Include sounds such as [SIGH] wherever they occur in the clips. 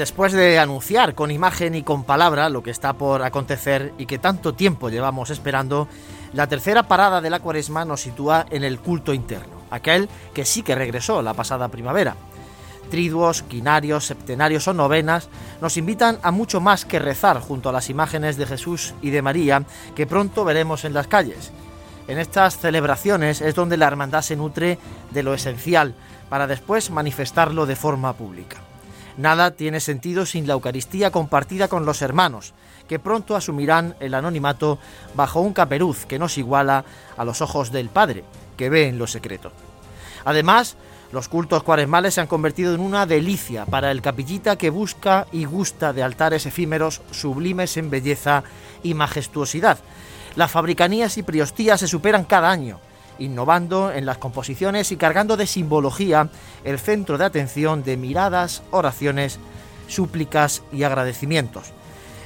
Después de anunciar con imagen y con palabra lo que está por acontecer y que tanto tiempo llevamos esperando, la tercera parada de la cuaresma nos sitúa en el culto interno, aquel que sí que regresó la pasada primavera. Triduos, quinarios, septenarios o novenas nos invitan a mucho más que rezar junto a las imágenes de Jesús y de María que pronto veremos en las calles. En estas celebraciones es donde la hermandad se nutre de lo esencial para después manifestarlo de forma pública. Nada tiene sentido sin la Eucaristía compartida con los hermanos, que pronto asumirán el anonimato bajo un caperuz que nos iguala a los ojos del Padre, que ve en lo secreto. Además, los cultos cuaresmales se han convertido en una delicia para el capillita que busca y gusta de altares efímeros sublimes en belleza y majestuosidad. Las fabricanías y priostías se superan cada año, innovando en las composiciones y cargando de simbología el centro de atención de miradas, oraciones, súplicas y agradecimientos.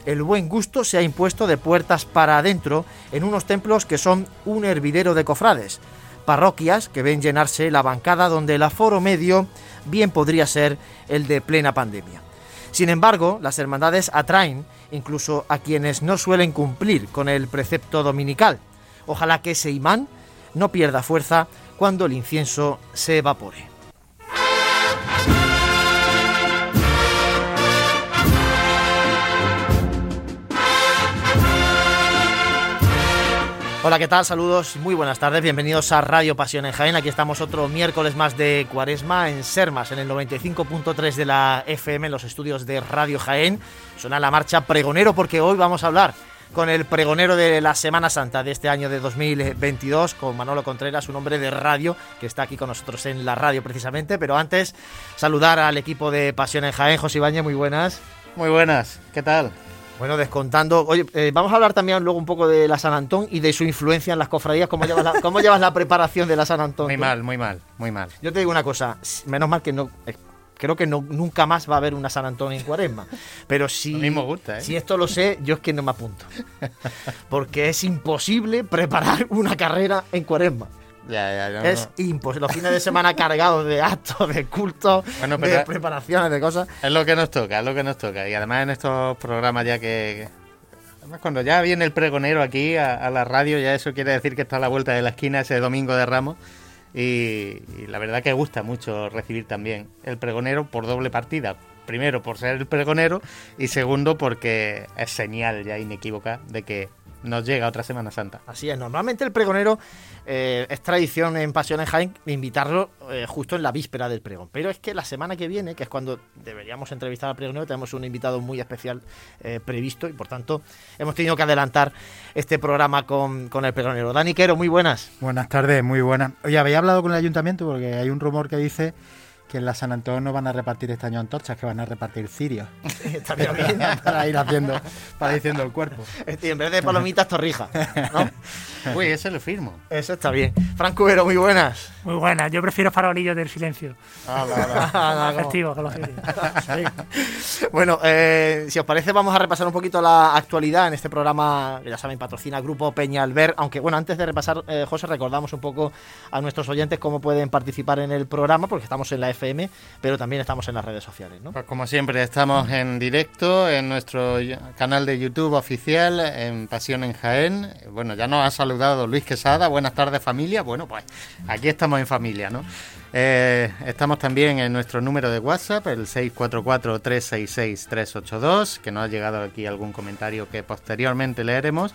El buen gusto se ha impuesto de puertas para adentro en unos templos que son un hervidero de cofrades, parroquias que ven llenarse la bancada donde el aforo medio bien podría ser el de plena pandemia. Sin embargo, las hermandades atraen incluso a quienes no suelen cumplir con el precepto dominical. Ojalá que ese imán no pierda fuerza cuando el incienso se evapore. Hola, ¿qué tal? Saludos, muy buenas tardes, bienvenidos a Radio Pasión en Jaén. Aquí estamos otro miércoles más de Cuaresma en Sermas, en el 95.3 de la FM, en los estudios de Radio Jaén. Suena la marcha pregonero porque hoy vamos a hablar con el pregonero de la Semana Santa de este año de 2022, con Manolo Contreras, un hombre de radio que está aquí con nosotros en la radio precisamente. Pero antes, saludar al equipo de Pasión en Jaén. José Ibañez, muy buenas. Muy buenas, ¿qué tal? Bueno, descontando. Oye, eh, vamos a hablar también luego un poco de la San Antón y de su influencia en las cofradías. ¿Cómo llevas la, cómo llevas la preparación de la San Antón? Muy mal, muy mal, muy mal. Yo te digo una cosa, menos mal que no. Creo que no, nunca más va a haber una San Antón en Cuaresma. Pero si, A mí me gusta, ¿eh? si esto lo sé, yo es que no me apunto. Porque es imposible preparar una carrera en Cuaresma. Ya, ya, ya. Es imposible. Los fines de semana cargados de actos, de cultos, Bueno, de preparaciones, de cosas. Es lo que nos toca, es lo que nos toca. Y además en estos programas ya que... Además cuando ya viene el pregonero aquí a, a la radio, ya eso quiere decir que está a la vuelta de la esquina ese domingo de Ramos. Y, la verdad que gusta mucho recibir también el pregonero por doble partida. Primero por ser el pregonero y segundo porque es señal ya inequívoca de que nos llega otra Semana Santa. Así es, normalmente el pregonero eh, es tradición en Pasión en Jaén invitarlo eh, justo en la víspera del pregón. Pero es que la semana que viene, que es cuando deberíamos entrevistar al pregonero, tenemos un invitado muy especial eh, previsto y por tanto hemos tenido que adelantar este programa con, con el pregonero. Dani Quero, muy buenas. Buenas tardes, muy buenas. Oye, ¿habéis hablado con el ayuntamiento? Porque hay un rumor que dice que en la San Antonio no van a repartir este año antorchas, que van a repartir cirios. [LAUGHS] Estaría [LAUGHS] bien. para ir haciendo, para ir haciendo el cuerpo. Y en vez de palomitas, torrija. ¿no? [LAUGHS] Uy, ese lo firmo. Eso está bien. Franco Cubero, muy buenas. Muy buena, yo prefiero farolillos del silencio. Ah, los Sí. Bueno, eh, si os parece, vamos a repasar un poquito la actualidad en este programa que ya saben, patrocina Grupo Peña Alber. Aunque, bueno, antes de repasar, eh, José, recordamos un poco a nuestros oyentes cómo pueden participar en el programa, porque estamos en la Pero también estamos en las redes sociales, ¿no? Pues como siempre, estamos en directo en nuestro canal de YouTube oficial, en Pasión en Jaén. Bueno, ya nos ha saludado Luis Quesada. Buenas tardes, familia. Bueno, pues aquí estamos en familia, ¿no? Eh, estamos también en nuestro número de WhatsApp, el 644-366-382, que nos ha llegado aquí algún comentario que posteriormente leeremos.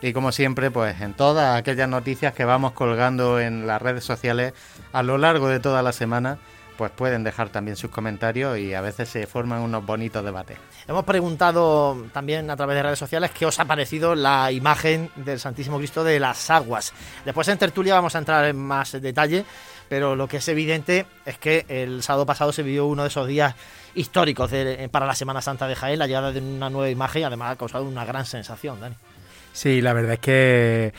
Y como siempre, pues en todas aquellas noticias que vamos colgando en las redes sociales a lo largo de toda la semana, pues pueden dejar también sus comentarios y a veces se forman unos bonitos debates. Hemos preguntado también a través de redes sociales qué os ha parecido la imagen del Santísimo Cristo de las aguas. Después en tertulia vamos a entrar en más detalle, pero lo que es evidente es que el sábado pasado se vivió uno de esos días históricos de- para la Semana Santa de Jaén, la llegada de una nueva imagen y además ha causado una gran sensación, Dani. Sí, la verdad es que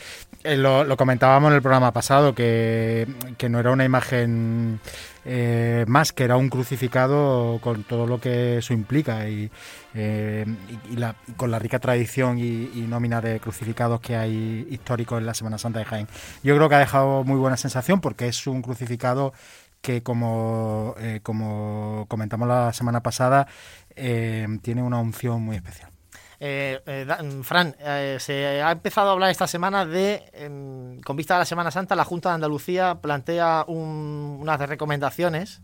eh, lo, comentábamos en el programa pasado, que, no era una imagen eh, más, que era un crucificado con todo lo que eso implica y, eh, y- la- con la rica tradición y, y nómina de crucificados que hay históricos en la Semana Santa de Jaén. Yo creo que ha dejado muy buena sensación porque es un crucificado que como, comentamos la semana pasada, tiene una unción muy especial. Eh, eh, mm, Fran, eh, se ha empezado a hablar esta semana de, em, con vista a la Semana Santa, la Junta de Andalucía plantea un- unas recomendaciones.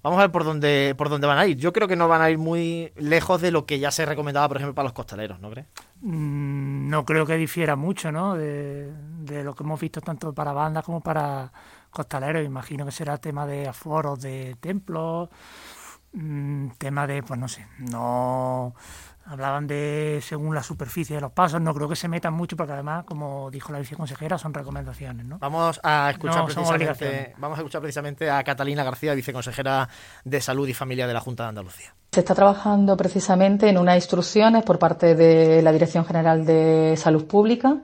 Vamos a ver por dónde, por dónde van a ir. Yo creo que no van a ir muy lejos de lo que ya se recomendaba, por ejemplo, para los costaleros, ¿no crees? Mm, No creo que difiera mucho, ¿no? De, de lo que hemos visto tanto para bandas como para costaleros. Imagino que será tema de aforos de templos, mm, tema de, pues no sé, no hablaban de según la superficie de los pasos. No creo que se metan mucho porque además, como dijo la viceconsejera, son recomendaciones, ¿no? Vamos a escuchar No, precisamente, vamos a escuchar precisamente a Catalina García, viceconsejera de Salud y Familia de la Junta de Andalucía. Se está trabajando precisamente en unas instrucciones por parte de la Dirección General de Salud Pública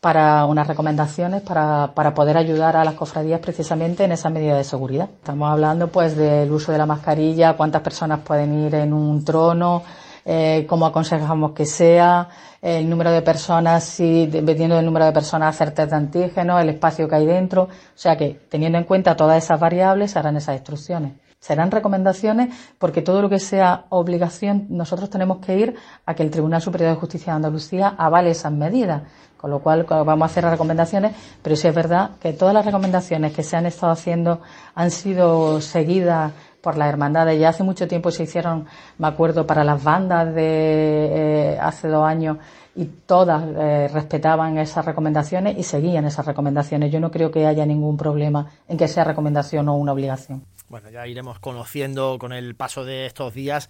para unas recomendaciones para, para poder ayudar a las cofradías precisamente en esa medida de seguridad. Estamos hablando pues del uso de la mascarilla, cuántas personas pueden ir en un trono, eh, cómo aconsejamos que sea, el número de personas, si dependiendo del número de personas hacer test de antígenos, el espacio que hay dentro. O sea que teniendo en cuenta todas esas variables se harán esas instrucciones. Serán recomendaciones porque todo lo que sea obligación nosotros tenemos que ir a que el Tribunal Superior de Justicia de Andalucía avale esas medidas. Con lo cual vamos a hacer recomendaciones, pero sí es verdad que todas las recomendaciones que se han estado haciendo han sido seguidas por las hermandades. Ya hace mucho tiempo se hicieron, me acuerdo, para las bandas de eh, hace dos años y todas eh, respetaban esas recomendaciones y seguían esas recomendaciones. Yo no creo que haya ningún problema en que sea recomendación o una obligación. Bueno, ya iremos conociendo con el paso de estos días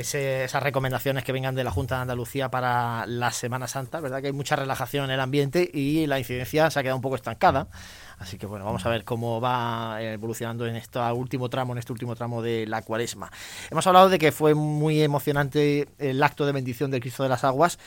esas recomendaciones que vengan de la Junta de Andalucía para la Semana Santa, ¿verdad? Que hay mucha relajación en el ambiente y la incidencia se ha quedado un poco estancada. Así que bueno, vamos a ver cómo va evolucionando en este último tramo, en este último tramo de la cuaresma. Hemos hablado de que fue muy emocionante el acto de bendición del Cristo de las Aguas.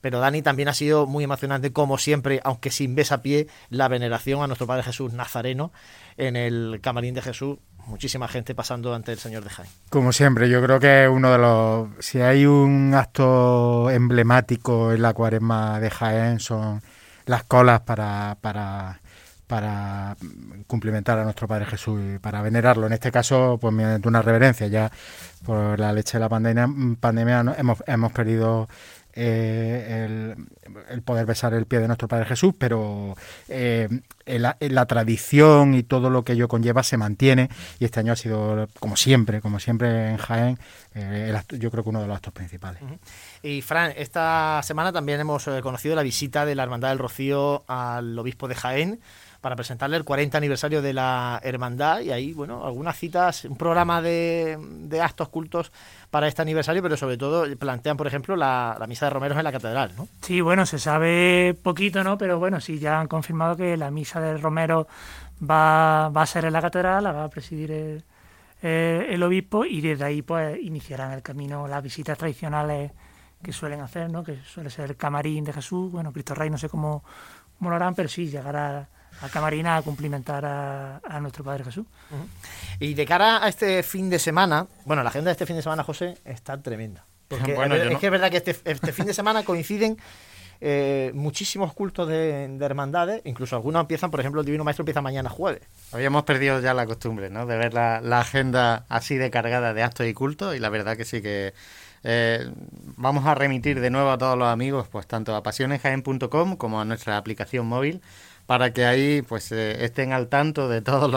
Pero Dani también ha sido muy emocionante, como siempre, aunque sin besapié, la veneración a nuestro Padre Jesús Nazareno en el camarín de Jesús. Muchísima gente pasando ante el Señor de Jaén. Como siempre, yo creo que uno de los. Si hay un acto emblemático en la cuaresma de Jaén, son las colas para, para, para cumplimentar a nuestro Padre Jesús y para venerarlo. En este caso, pues mediante una reverencia. Ya por la leche de la pandemia, pandemia hemos, hemos perdido eh, el, poder besar el pie de nuestro Padre Jesús, pero eh, la, tradición y todo lo que ello conlleva se mantiene. Y este año ha sido, como siempre, como siempre en Jaén, eh, el acto- yo creo que uno de los actos principales. Y Fran, esta semana también hemos conocido la visita de la Hermandad del Rocío al obispo de Jaén para presentarle el 40 aniversario de la hermandad y ahí, bueno, algunas citas, un programa de, de actos cultos para este aniversario, pero sobre todo plantean, por ejemplo, la, misa de romeros en la catedral, ¿no? Sí, bueno, se sabe poquito, ¿no? Pero bueno, sí, ya han confirmado que la misa del Romero va, va a ser en la catedral, la va a presidir el, eh, obispo y desde ahí pues iniciarán el camino las visitas tradicionales que suelen hacer, ¿no? Que suele ser el camarín de Jesús, bueno, Cristo Rey no sé cómo, cómo lo harán, pero sí, llegará al camarín a cumplimentar a, a nuestro Padre Jesús. Y de cara a este fin de semana, bueno, la agenda de este fin de semana, José, está tremenda. [LAUGHS] Porque Bueno, a es no- que es verdad que este, este fin de semana coinciden eh, muchísimos cultos de, de hermandades, incluso algunos empiezan, por ejemplo, el Divino Maestro empieza mañana jueves. Habíamos perdido ya la costumbre, ¿no? De ver la, la agenda así de cargada de actos y cultos y la verdad que sí que eh, vamos a remitir de nuevo a todos los amigos, pues tanto a pasionesjaen.com como a nuestra aplicación móvil para que ahí pues eh, estén al tanto de todos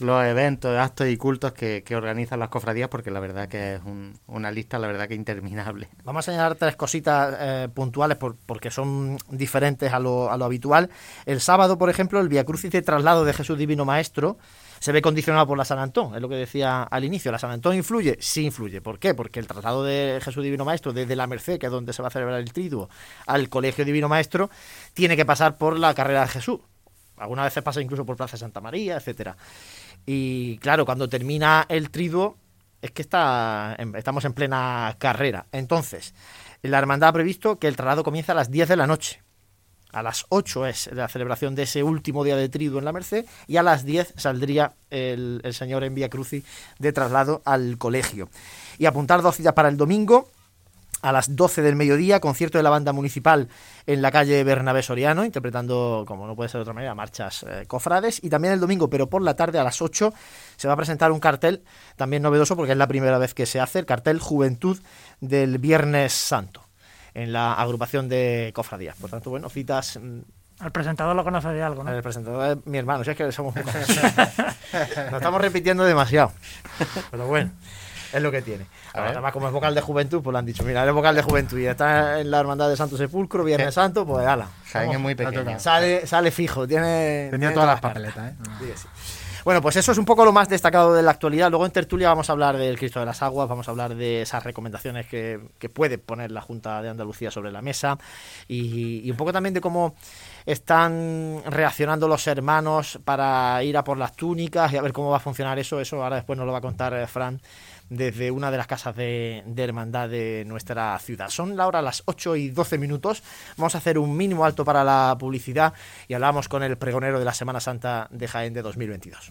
los, eventos, actos y cultos que, que organizan las cofradías porque la verdad que es un- una lista, la verdad que interminable. Vamos a señalar tres cositas eh, puntuales por- porque son diferentes a lo, a lo habitual. El sábado, por ejemplo, el Via Crucis de traslado de Jesús Divino Maestro se ve condicionado por la San Antón, es lo que decía al inicio. ¿La San Antón influye? Sí influye. ¿Por qué? Porque el traslado de Jesús Divino Maestro desde la Merced, que es donde se va a celebrar el triduo, al Colegio Divino Maestro, tiene que pasar por la carrera de Jesús. Algunas veces pasa incluso por Plaza Santa María, etcétera. Y claro, cuando termina el triduo, es que está, estamos en plena carrera. Entonces, la hermandad ha previsto que el traslado comienza a las 10 de la noche. A las 8 es la celebración de ese último día de triduo en la Merced y a las 10 saldría el, señor en Vía Crucis de traslado al colegio. Y apuntar dos citas para el domingo. a las 12 del mediodía, concierto de la banda municipal en la calle Bernabé Soriano, interpretando, como no puede ser de otra manera, marchas eh, cofrades. Y también el domingo, pero por la tarde a las 8, se va a presentar un cartel también novedoso porque es la primera vez que se hace, el cartel Juventud del Viernes Santo, en la agrupación de cofradías. Por tanto, bueno, citas mm, Al presentador lo conoce de algo, ¿no? el presentador es mi hermano, si es que somos. [LAUGHS] Nos estamos repitiendo demasiado. Pero bueno, es lo que tiene. Además, como es vocal de juventud, pues lo han dicho, mira, eres vocal de juventud y está en la hermandad de Santo Sepulcro, Viernes Santo, pues ala. Jaén es muy pequeño. Sale, sale fijo, tiene. Tenía tiene todas las papeletas, ¿eh? Sí, sí. Bueno, pues eso es un poco lo más destacado de la actualidad. Luego en tertulia vamos a hablar del Cristo de las Aguas, vamos a hablar de esas recomendaciones que, que puede poner la Junta de Andalucía sobre la mesa y, y un poco también de cómo están reaccionando los hermanos para ir a por las túnicas y a ver cómo va a funcionar eso. Eso ahora después nos lo va a contar eh, Fran desde una de las casas de, hermandad de nuestra ciudad. Son la hora las 8 y 12 minutos. Vamos a hacer un mínimo alto para la publicidad y hablamos con el pregonero de la Semana Santa de Jaén de 2022.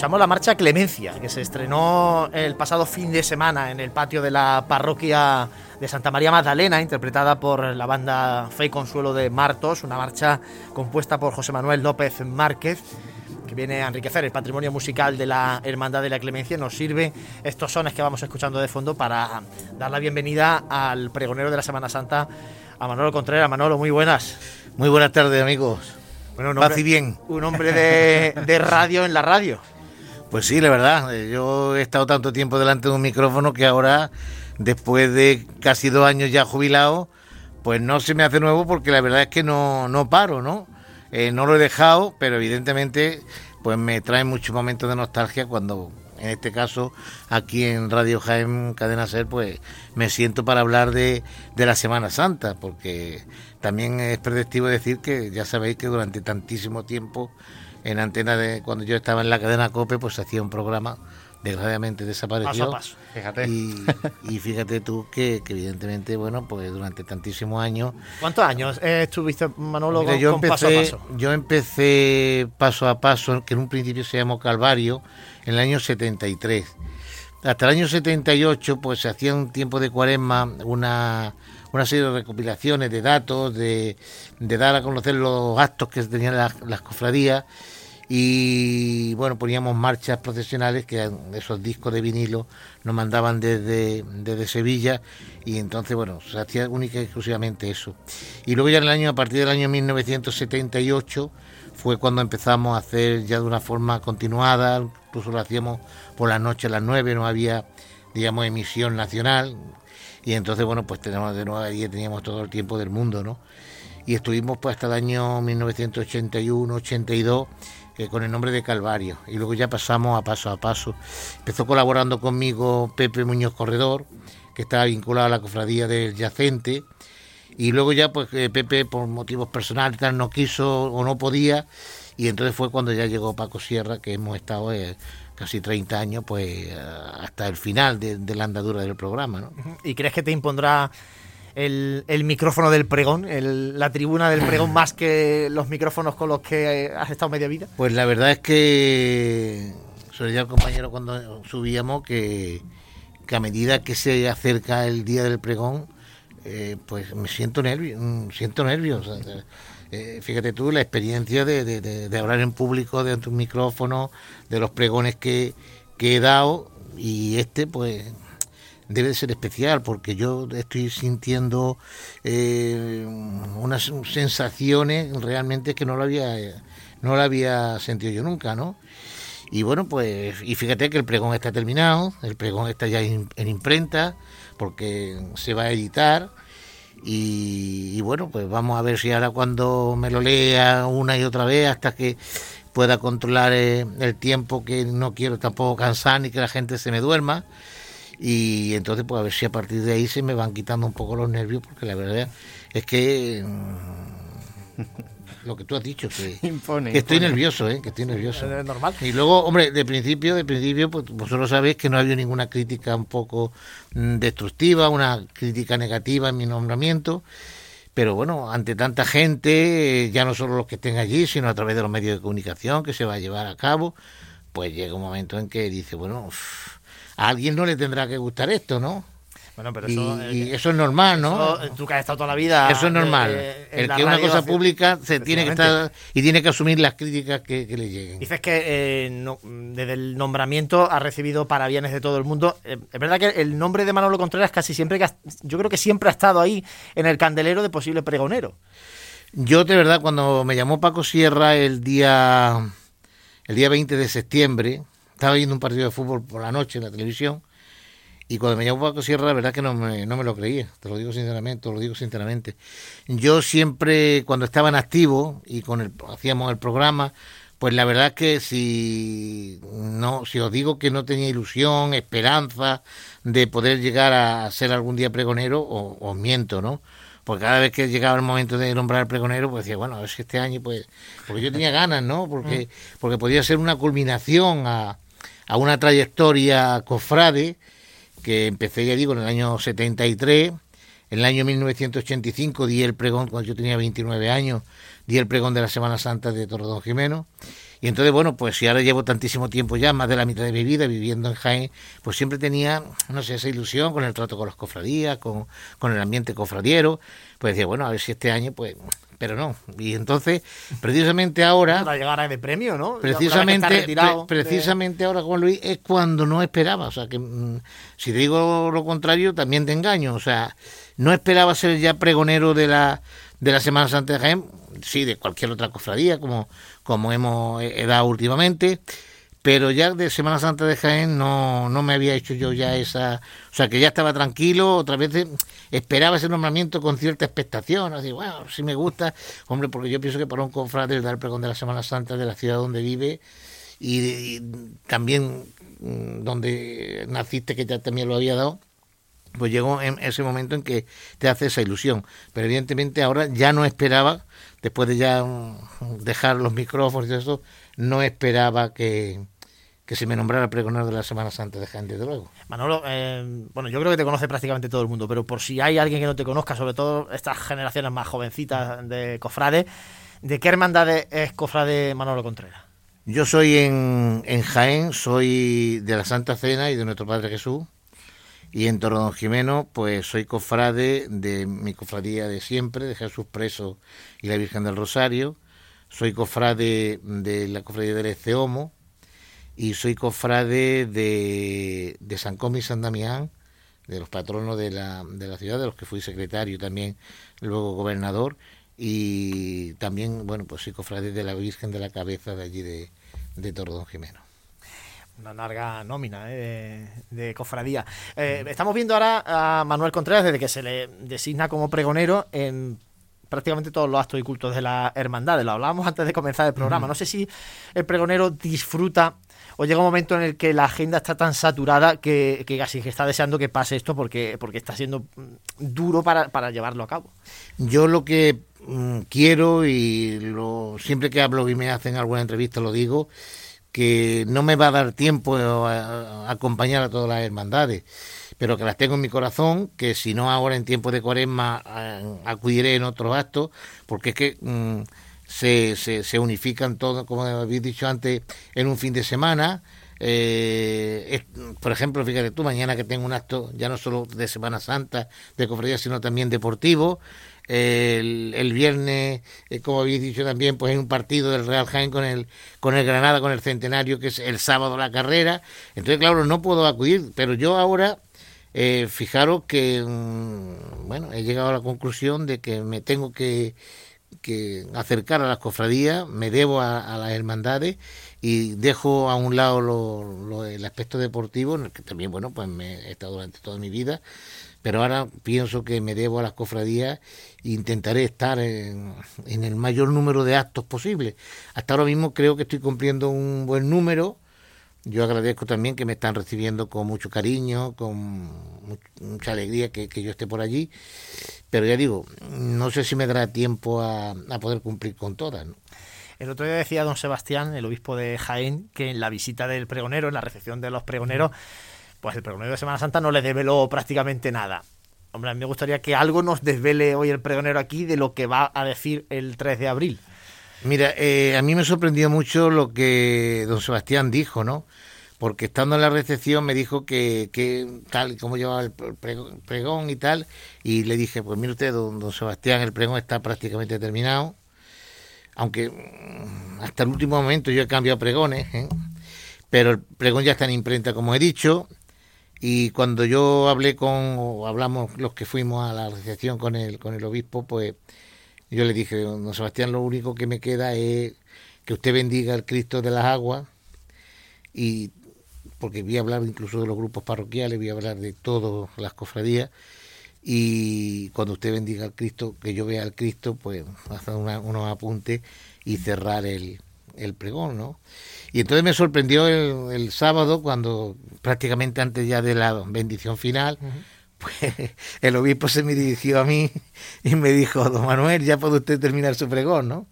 Escuchamos la marcha Clemencia, que se estrenó el pasado fin de semana en el patio de la parroquia de Santa María Magdalena, interpretada por la banda Fe y Consuelo de Martos, una marcha compuesta por José Manuel López Márquez, que viene a enriquecer el patrimonio musical de la Hermandad de la Clemencia. Nos sirve estos sones que vamos escuchando de fondo para dar la bienvenida al pregonero de la Semana Santa, a Manolo Contreras. Manolo, muy buenas. Muy buenas tardes, amigos. Bueno, un Paz y bien. Un hombre de, de radio en la radio. Pues sí, la verdad, eh, yo he estado tanto tiempo delante de un micrófono que ahora, después de casi dos años ya jubilado, pues no se me hace nuevo porque la verdad es que no, no paro, ¿no? Eh, no lo he dejado, pero evidentemente pues me trae muchos momentos de nostalgia cuando, en este caso, aquí en Radio Jaén Cadena Ser, pues me siento para hablar de, de la Semana Santa, porque también es predictivo decir que ya sabéis que durante tantísimo tiempo en antena de cuando yo estaba en la cadena COPE, pues se hacía un programa, desgraciadamente desapareció. Paso a paso. Fíjate. Y, y fíjate tú que, que evidentemente, bueno, pues durante tantísimos años. ¿Cuántos años eh, estuviste, Manolo, Mira, con, yo con paso a empecé, paso? yo empecé paso a paso, que en un principio se llamó Calvario, en el año 73. Hasta el año 78, pues se hacía un tiempo de cuaresma una, una serie de recopilaciones de datos, de, de dar a conocer los actos que tenían las, las cofradías. Y bueno, poníamos marchas procesionales que esos discos de vinilo nos mandaban desde, desde Sevilla. Y entonces bueno, se hacía única y exclusivamente eso. Y luego ya en el año, a partir del año 1978 fue cuando empezamos a hacer ya de una forma continuada, incluso lo hacíamos por la noche a las 9, no había digamos emisión nacional y entonces bueno, pues tenemos de 9 a 10 teníamos todo el tiempo del mundo, ¿no? Y estuvimos pues hasta el año 1981, 82 que con el nombre de Calvario. Y luego ya pasamos a paso a paso. Empezó colaborando conmigo Pepe Muñoz Corredor, que estaba vinculado a la cofradía del Yacente. Y luego ya, pues eh, Pepe, por motivos personales, tal, no quiso o no podía. Y entonces fue cuando ya llegó Paco Sierra, que hemos estado eh, casi 30 años, pues eh, hasta el final de, de la andadura del programa. ¿no? ¿Y crees que te impondrá el, el micrófono del pregón, el- la tribuna del pregón, [LAUGHS] más que los micrófonos con los que eh, has estado media vida? Pues la verdad es que, sobre el compañero cuando subíamos, que, que a medida que se acerca el día del pregón, eh, pues me siento nervio, mm, siento nervios. o sea, eh, fíjate tú la experiencia de, de- hablar en público de un micrófono, de los pregones que, que he dado, y este, pues debe de ser especial porque yo estoy sintiendo eh, unas sensaciones realmente que no lo había no lo había sentido yo nunca, ¿no? Y bueno, pues, y fíjate que el pregón está terminado, el pregón está ya en, imprenta, porque se va a editar. Y, bueno, pues vamos a ver si ahora cuando me lo lea una y otra vez hasta que pueda controlar eh, el tiempo que no quiero tampoco cansar ni que la gente se me duerma. Y entonces pues a ver si a partir de ahí se me van quitando un poco los nervios porque la verdad es que mm, [LAUGHS] lo que tú has dicho que, [LAUGHS] estoy nervioso eh que estoy nervioso. normal. Y luego hombre de principio de principio pues vosotros sabéis que no ha habido ninguna crítica un poco mm, destructiva una crítica negativa en mi nombramiento pero bueno, ante tanta gente, ya no solo los que estén allí, sino a través de los medios de comunicación que se va a llevar a cabo, pues llega un momento en que dice, bueno, a alguien no le tendrá que gustar esto, ¿no? Bueno, pero eso, y, eh, eso es normal, ¿no? tú que has estado toda la vida. Eso es normal. el que una cosa pública se tiene que estar y tiene que asumir las críticas que, le lleguen. Dices que eh, desde el nombramiento ha recibido parabienes de todo el mundo. Eh, es verdad que el nombre de Manolo Contreras casi siempre, yo creo que siempre ha estado ahí en el candelero de posible pregonero. Yo de verdad cuando me llamó Paco Sierra el día el día 20 de septiembre, estaba viendo un partido de fútbol por la noche en la televisión y cuando me llamó Paco Sierra, la verdad que no me, no me lo creía, te lo digo sinceramente, te lo digo sinceramente. Yo siempre, cuando estaba en activo y con el, hacíamos el programa, pues la verdad que si no, si os digo que no tenía ilusión, esperanza de poder llegar a ser algún día pregonero, os, miento, ¿no? Porque cada vez que llegaba el momento de nombrar pregonero, pues decía, bueno, a ver si este año, pues, porque yo tenía ganas, ¿no? Porque, mm. porque podía ser una culminación a, a una trayectoria cofrade que empecé, ya digo, en el año 73. En el año 1985 di el pregón, cuando yo tenía 29 años, di el pregón de la Semana Santa de Torredón Jimeno. Y entonces, bueno, pues si ahora llevo tantísimo tiempo ya, más de la mitad de mi vida viviendo en Jaén, pues siempre tenía, no sé, esa ilusión con el trato con las cofradías, con, con el ambiente cofradiero. Pues decía, bueno, a ver si este año, pues pero no. Y entonces, precisamente ahora... Para llegar a de premio, ¿no? Precisamente, precisamente ahora, Juan Luis, es cuando no esperaba. O sea, que mm, si digo lo contrario, también te engaño. O sea, no esperaba ser ya pregonero de la, de la Semana Santa de Jaén, sí, de cualquier otra cofradía, como, como hemos dado últimamente pero ya de Semana Santa de Jaén no, no me había hecho yo ya esa, o sea que ya estaba tranquilo, otra vez esperaba ese nombramiento con cierta expectación, así, bueno, si me gusta, hombre, porque yo pienso que para un confrade dar el pregón de la Semana Santa de la ciudad donde vive y, también mm, donde naciste, que ya también lo había dado, pues llegó en ese momento en que te hace esa ilusión. Pero evidentemente ahora ya no esperaba, después de ya mm, dejar los micrófonos y eso, no esperaba que, que se me nombrara pregonero de la Semana Santa de Jaén, desde luego. Manolo, eh, bueno, yo creo que te conoce prácticamente todo el mundo, pero por si hay alguien que no te conozca, sobre todo estas generaciones más jovencitas de cofrade, ¿de qué hermandad es cofrade Manolo Contreras? Yo soy en, en Jaén, soy de la Santa Cena y de nuestro Padre Jesús. Y en Don Jimeno, pues soy cofrade de mi cofradía de siempre, de Jesús Preso y la Virgen del Rosario soy cofrade de la cofradía del Eceomo y soy cofrade de, de San Comi y San Damián, de los patronos de la, de la ciudad, de los que fui secretario también, luego gobernador, y también, bueno, pues soy cofrade de la Virgen de la Cabeza de allí de, de Tordón Jimeno. Una larga nómina eh, de, cofradía. Eh, estamos viendo ahora a Manuel Contreras desde que se le designa como pregonero en prácticamente todos los actos y cultos de la hermandad. Lo hablábamos antes de comenzar el programa. No sé si el pregonero disfruta o llega un momento en el que la agenda está tan saturada que, casi está deseando que pase esto porque, porque está siendo mm, duro para, llevarlo a cabo. Yo lo que mm, quiero y lo, siempre que hablo y me hacen alguna entrevista lo digo, que no me va a dar tiempo a acompañar a todas las hermandades pero que las tengo en mi corazón, que si no ahora en tiempo de cuaresma eh, acudiré en otros actos, porque es que mm, se, se, unifican todos, como habéis dicho antes, en un fin de semana. Eh, por ejemplo, fíjate tú, mañana que tengo un acto ya no solo de Semana Santa, de cofradía, sino también deportivo. El, el, viernes, eh, como habéis dicho también, pues hay un partido del Real Jaén con el, con el Granada, con el Centenario, que es el sábado la carrera. Entonces, claro, no puedo acudir, pero yo ahora eh, fijaros que, mm, bueno, he llegado a la conclusión de que me tengo que, acercar a las cofradías, me debo a, las hermandades y dejo a un lado lo, el aspecto deportivo, en el que también, bueno, pues me he estado durante toda mi vida, pero ahora pienso que me debo a las cofradías e intentaré estar en, en el mayor número de actos posible. Hasta ahora mismo creo que estoy cumpliendo un buen número, yo agradezco también que me están recibiendo con mucho cariño, con mucha alegría que, yo esté por allí, pero ya digo, no sé si me dará tiempo a, poder cumplir con todas. El otro día decía don Sebastián, el obispo de Jaén, que en la visita del pregonero, en la recepción de los pregoneros, pues el pregonero de Semana Santa no le develó prácticamente nada. Hombre, a mí me gustaría que algo nos desvele hoy el pregonero aquí de lo que va a decir el 3 de abril. Mira, eh, a mí me sorprendió mucho lo que don Sebastián dijo, ¿no? Porque estando en la recepción me dijo que, que tal como llevaba el pregón y tal, y le dije, pues mire usted, don, don Sebastián, el pregón está prácticamente terminado, aunque mm, hasta el último momento yo he cambiado pregones, ¿eh? pero el pregón ya está en imprenta, como he dicho, y cuando yo hablé con, o hablamos los que fuimos a la recepción con el, con el obispo, pues yo le dije, don Sebastián, lo único que me queda es que usted bendiga al Cristo de las aguas y porque a hablar incluso de los grupos parroquiales, a hablar de todas las cofradías y cuando usted bendiga al Cristo, que yo vea al Cristo, pues hacer unos apuntes y cerrar el, el pregón, ¿no? Y entonces me sorprendió el, sábado cuando prácticamente antes ya de la bendición final, pues el obispo se me dirigió a mí y me dijo, don Manuel, ya puede usted terminar su pregón, ¿no?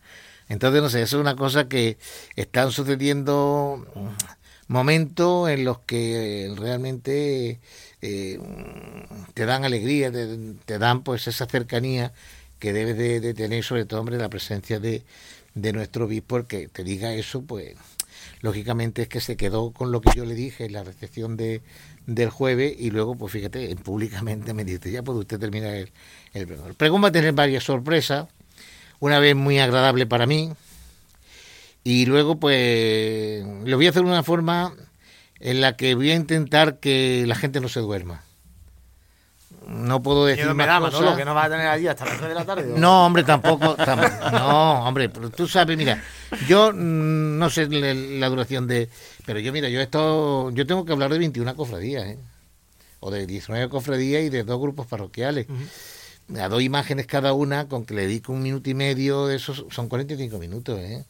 Entonces, no sé, eso es una cosa que están sucediendo momentos en los que realmente eh, te dan alegría, te, dan pues esa cercanía que debes de, tener, sobre todo, hombre, la presencia de, de nuestro obispo, que te diga eso, pues lógicamente es que se quedó con lo que yo le dije en la recepción de, del jueves y luego, pues fíjate, públicamente me dice, ya puede usted terminar el, el pregón. El pregón va a tener varias sorpresas, una vez muy agradable para mí y luego pues lo voy a hacer de una forma en la que voy a intentar que la gente no se duerma no puedo decir más cosas. que no va a tener allí hasta las 3 de la tarde. No, hombre, tampoco, No, hombre, pero tú sabes, mira, yo mm, no sé la, duración de... Pero yo, mira, yo he estado... Yo tengo que hablar de 21 cofradías, ¿eh? O de 19 cofradías y de dos grupos parroquiales. A dos imágenes cada una, con que le dedico un minuto y medio, de esos son 45 minutos, ¿eh?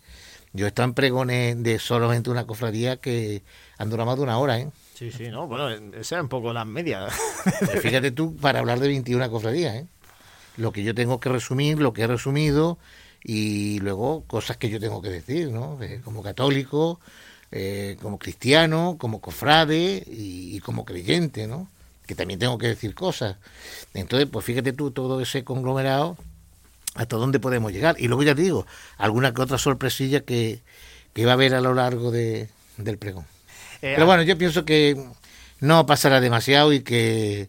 Yo he estado en pregones de solamente una cofradía que han durado más de una hora, ¿eh? Sí, sí, no, bueno, esa es un poco la media. Pues fíjate tú, para hablar de 21 cofradías, ¿eh? Lo que yo tengo que resumir, lo que he resumido, y luego cosas que yo tengo que decir, ¿no? como católico, eh, como cristiano, como cofrade y, como creyente, ¿no? Que también tengo que decir cosas. Entonces, pues fíjate tú, todo ese conglomerado, hasta dónde podemos llegar. Y luego ya te digo, alguna que otra sorpresilla que, que va a haber a lo largo de, del pregón. Eh, Pero bueno, yo pienso que no pasará demasiado y que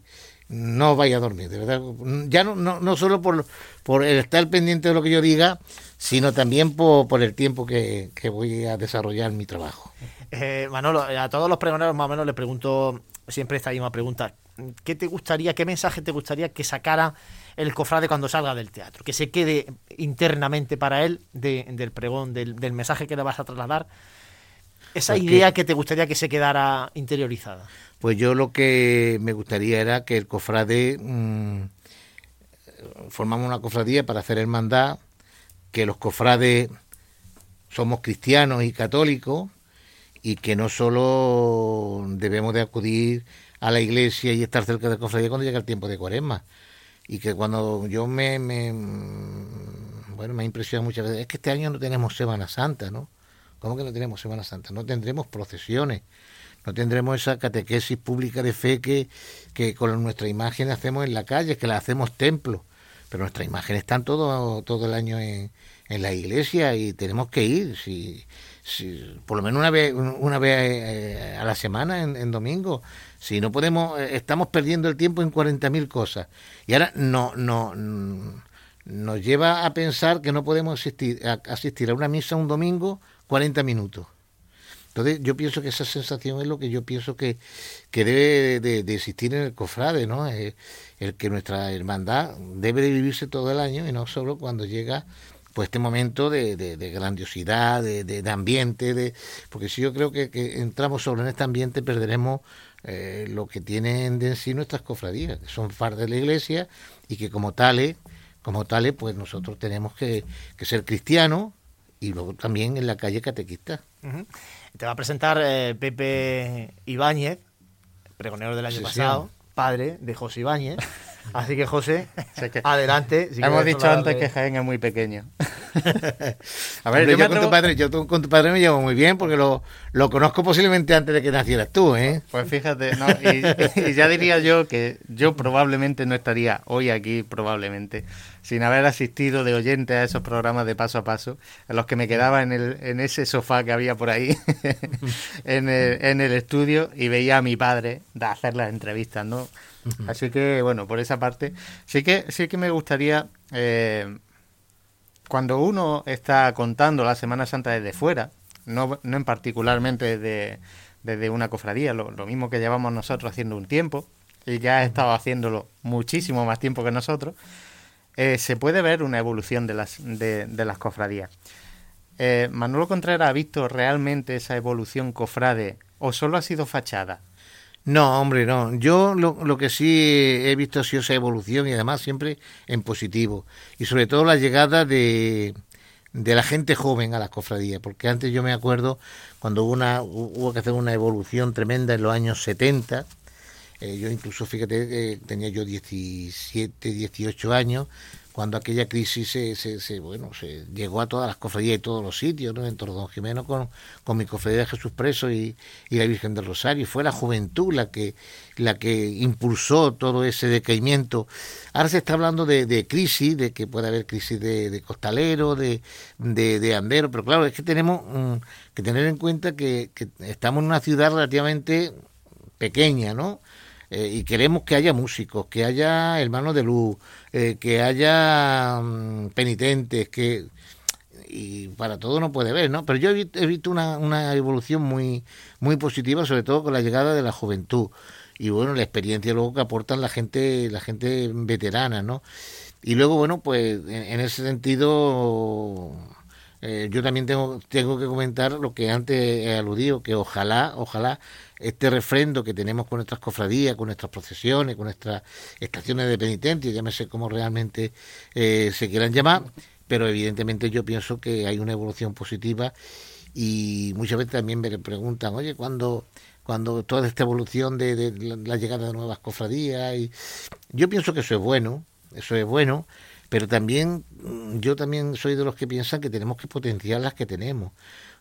no vaya a dormir, de verdad. Ya no, no, no solo por, por estar pendiente de lo que yo diga, sino también por, por el tiempo que, voy a desarrollar mi trabajo. Eh, Manolo, a todos los pregoneros más o menos le pregunto siempre esta misma pregunta. ¿Qué te gustaría, qué mensaje te gustaría que sacara el cofrade cuando salga del teatro? Que se quede internamente para él del pregón, del, del mensaje que le vas a trasladar esa idea que te gustaría que se quedara interiorizada. Pues yo lo que me gustaría era que el cofrade mm, formamos una cofradía para hacer hermandad, que los cofrades somos cristianos y católicos y que no solo debemos de acudir a la iglesia y estar cerca de la cofradía cuando llega el tiempo de cuaresma y que cuando yo me, me bueno me ha impresionado muchas veces es que este año no tenemos Semana Santa, ¿no? ¿Cómo que no tenemos Semana Santa? No tendremos procesiones, no tendremos esa catequesis pública de fe que, que con nuestra imagen hacemos en la calle, que la hacemos templo. Pero nuestras imágenes están todo, todo el año en, en la iglesia y tenemos que ir, si, si, por lo menos una vez, una vez eh, a la semana, en, domingo. Si no podemos, eh, estamos perdiendo el tiempo en 40.000 cosas. Y ahora no, no, nos lleva a pensar que no podemos asistir a, asistir a una misa un domingo 40 minutos. Entonces yo pienso que esa sensación es lo que yo pienso que, que debe de, existir en el cofrade, ¿no? Eh, el que nuestra hermandad debe de vivirse todo el año y no solo cuando llega pues este momento de, de, grandiosidad, de, de, ambiente, de porque si yo creo que, entramos solo en este ambiente perderemos eh, lo que tienen de sí nuestras cofradías, que son par de la iglesia y que como tales, como tales, pues nosotros tenemos que, que ser cristianos y luego también en la calle catequista. Te va a presentar eh, Pepe Ibáñez, pregonero del año pasado, padre de José Ibáñez. [LAUGHS] Así que José, adelante. Hemos dicho antes que Jaén es muy pequeño. [LAUGHS] a ver, yo, con tu padre, yo con tu padre me llevo muy bien porque lo, lo conozco posiblemente antes de que nacieras tú, ¿eh? Pues fíjate, no, [LAUGHS] y, ya diría yo que yo probablemente no estaría hoy aquí, probablemente, sin haber asistido de oyente a esos programas de paso a paso, en los que me quedaba en, el, en ese sofá que había por ahí, [LAUGHS] en, el, en el estudio, y veía a mi padre hacer las entrevistas, ¿no? Así que, bueno, por esa parte, sí que, sí que me gustaría, eh, cuando uno está contando la Semana Santa desde fuera, no, en particularmente desde, desde una cofradía, lo, mismo que llevamos nosotros haciendo un tiempo, y ya ha estado haciéndolo muchísimo más tiempo que nosotros, eh, se puede ver una evolución de las, de las cofradías. Eh, ¿Manolo Contreras ha visto realmente esa evolución cofrade o solo ha sido fachada? No, hombre, no. Yo lo, lo, que sí he visto ha sido esa evolución y además siempre en positivo. Y sobre todo la llegada de, de la gente joven a las cofradías, porque antes yo me acuerdo cuando hubo, una, hubo que hacer una evolución tremenda en los años 70, eh, yo incluso, fíjate, eh, tenía yo 17, 18 años, cuando aquella crisis se, se, bueno, se llegó a todas las cofradías y todos los sitios, ¿no? En Don Jimeno con, con mi cofradía de Jesús Preso y, la Virgen del Rosario. Fue la juventud la que, la que impulsó todo ese decaimiento. Ahora se está hablando de, crisis, de que puede haber crisis de, costalero, de, de, andero, pero claro, es que tenemos mm, que tener en cuenta que, que estamos en una ciudad relativamente pequeña, ¿no? Eh, y queremos que haya músicos, que haya hermanos de luz, eh, que haya mm, penitentes, que y para todo no puede ver, ¿no? Pero yo he, visto una, una evolución muy muy positiva, sobre todo con la llegada de la juventud y bueno, la experiencia luego que aportan la gente la gente veterana, ¿no? Y luego bueno, pues en, ese sentido eh, yo también tengo tengo que comentar lo que antes he aludido, que ojalá ojalá este refrendo que tenemos con nuestras cofradías, con nuestras procesiones, con nuestras estaciones de penitencia, llámese como realmente eh, se quieran llamar, pero evidentemente yo pienso que hay una evolución positiva y muchas veces también me preguntan, oye, ¿cuándo, cuando toda esta evolución de, la llegada de nuevas cofradías? Y yo pienso que eso es bueno, eso es bueno, pero también mm, yo también soy de los que piensan que tenemos que potenciar las que tenemos.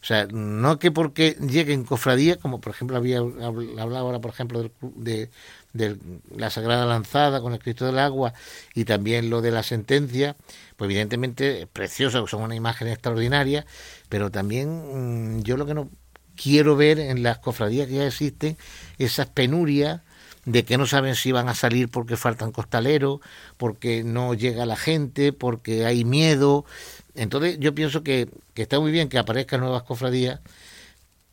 O sea, no que porque lleguen cofradías, como por ejemplo había hablado ahora, por ejemplo, de, la Sagrada Lanzada con el Cristo del Agua y también lo de la sentencia, pues evidentemente es precioso, son una imagen extraordinaria, pero también mm, yo lo que no quiero ver en las cofradías que ya existen, esas penurias de que no saben si van a salir porque faltan costaleros, porque no llega la gente, porque hay miedo. Entonces yo pienso que, está muy bien que aparezcan nuevas cofradías,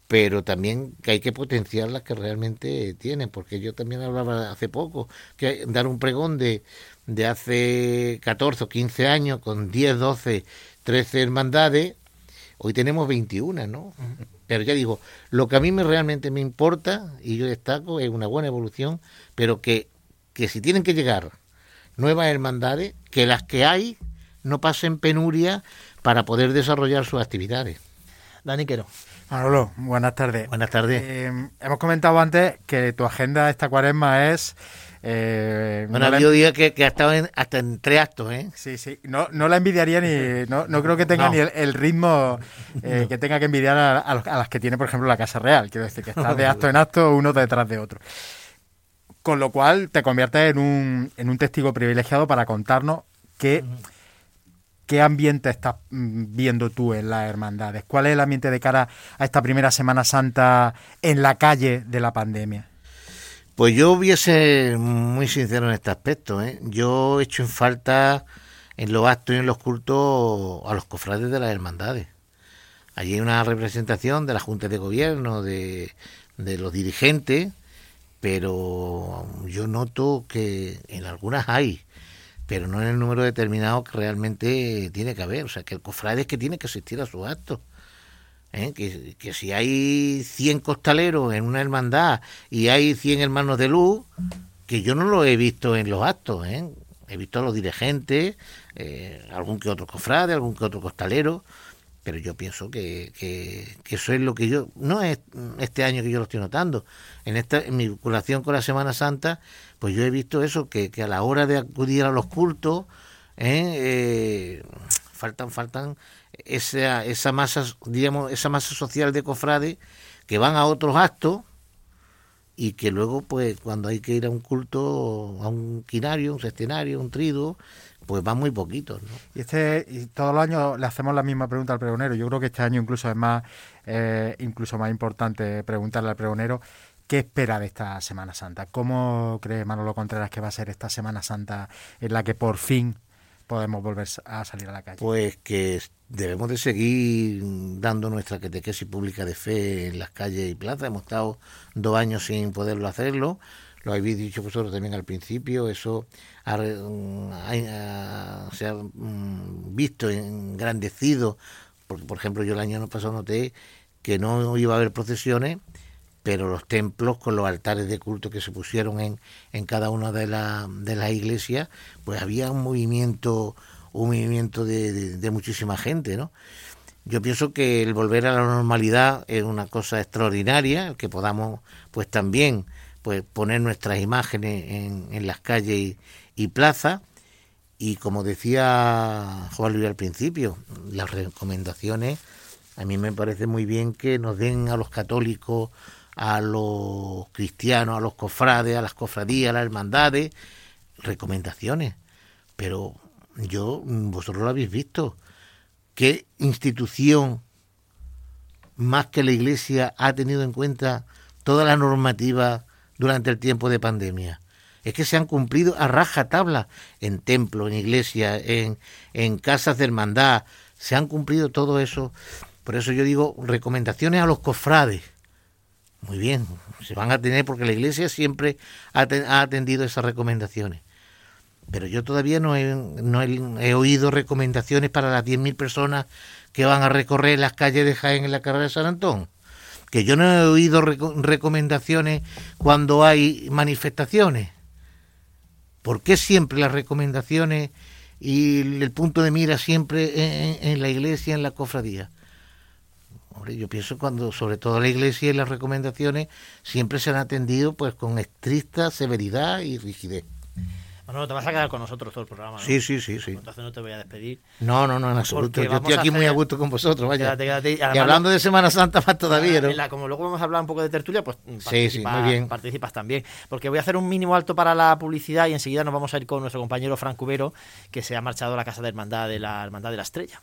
pero también que hay que potenciar las que realmente tienen, porque yo también hablaba hace poco, que dar un pregón de, de hace 14 o 15 años con 10, 12, 13 hermandades, hoy tenemos 21, ¿no? Pero ya digo, lo que a mí me realmente me importa, y yo destaco, es una buena evolución, pero que, que si tienen que llegar nuevas hermandades, que las que hay no pasen penuria para poder desarrollar sus actividades. Dani Quero. Manolo, buenas tardes. Buenas tardes. Eh, hemos comentado antes que tu agenda esta cuaresma es... Eh, bueno, ha habido días que, ha estado hasta en tres actos, ¿eh? Sí, sí. No, no la envidiaría ni... No, no creo que tenga ni el, ritmo eh, que tenga que envidiar a, las que tiene, por ejemplo, la Casa Real. Quiero decir, que está de [LAUGHS] acto en acto uno detrás de otro. Con lo cual te conviertes en un, en un testigo privilegiado para contarnos qué... ¿Qué ambiente estás mm, viendo tú en las hermandades? ¿Cuál es el ambiente de cara a esta primera Semana Santa en la calle de la pandemia? Pues yo hubiese muy sincero en este aspecto. ¿eh? Yo he hecho en falta en los actos y en los cultos a los cofrades de las hermandades. Allí hay una representación de la Junta de Gobierno, de, de los dirigentes, pero yo noto que en algunas hay, pero no en el número determinado que realmente tiene que haber. O sea, que el cofrade es que tiene que asistir a sus actos. ¿eh? Que, que, si hay 100 costaleros en una hermandad y hay 100 hermanos de luz, que yo no lo he visto en los actos. ¿eh? He visto a los dirigentes, eh, algún que otro cofrade, algún que otro costalero, pero yo pienso que, que, eso es lo que yo, no es este año que yo lo estoy notando, en, esta, en mi vinculación con la Semana Santa, pues yo he visto eso, que, que a la hora de acudir a los cultos, ¿eh? Eh, faltan, faltan esa, esa masa, digamos, esa masa social de cofrades que van a otros actos y que luego, pues, cuando hay que ir a un culto, a un quinario, un sextenario, un triduo, pues van muy poquitos. ¿no? Y este y todos los años le hacemos la misma pregunta al pregonero. Yo creo que este año incluso es más, eh, incluso más importante preguntarle al pregonero qué espera de esta Semana Santa. ¿Cómo cree Manolo Contreras que va a ser esta Semana Santa en la que por fin podemos volver a salir a la calle? Pues que debemos de seguir dando nuestra catequesis pública de fe en las calles y plazas. Hemos estado dos años sin poderlo hacerlo. Lo habéis dicho vosotros también al principio. Eso ha, ha, se ha visto engrandecido. Porque, por ejemplo, yo el año pasado noté que no iba a haber procesiones pero los templos con los altares de culto que se pusieron en, en cada una de, la, de las iglesias, pues había un movimiento, un movimiento de, de, muchísima gente, ¿no? Yo pienso que el volver a la normalidad es una cosa extraordinaria, que podamos pues también pues poner nuestras imágenes en, en las calles y, y plazas, y como decía Juan Luis al principio, las recomendaciones, a mí me parece muy bien que nos den a los católicos a los cristianos, a los cofrades, a las cofradías, a las hermandades, recomendaciones. Pero yo, vosotros lo habéis visto, ¿qué institución más que la Iglesia ha tenido en cuenta toda la normativa durante el tiempo de pandemia? Es que se han cumplido a raja tabla en templos, en iglesias, en, en casas de hermandad, se han cumplido todo eso. Por eso yo digo recomendaciones a los cofrades muy bien, se van a tener porque la Iglesia siempre ha, atendido esas recomendaciones. Pero yo todavía no he, oído recomendaciones para las 10.000 personas que van a recorrer las calles de Jaén en la carrera de San Antón. Que yo no he oído rec recomendaciones cuando hay manifestaciones. ¿Por qué siempre las recomendaciones y el punto de mira siempre en, en la iglesia, en la cofradía? Hombre, yo pienso cuando, sobre todo la Iglesia y las recomendaciones, siempre se han atendido pues con estricta severidad y rigidez. Bueno, te vas a quedar con nosotros todo el programa, ¿no? Sí, sí, sí, sí. Entonces no te voy a despedir. No, no, no, en absoluto. Yo estoy aquí muy a gusto con vosotros, vaya. Quédate, quédate. Y, y hablando de Semana Santa más todavía, ¿no? La, como luego vamos a hablar un poco de tertulia, pues sí, sí, muy bien. participas también. Porque voy a hacer un mínimo alto para la publicidad y enseguida nos vamos a ir con nuestro compañero Frank Cubero, que se ha marchado a la Casa de Hermandad de la Hermandad de la Estrella.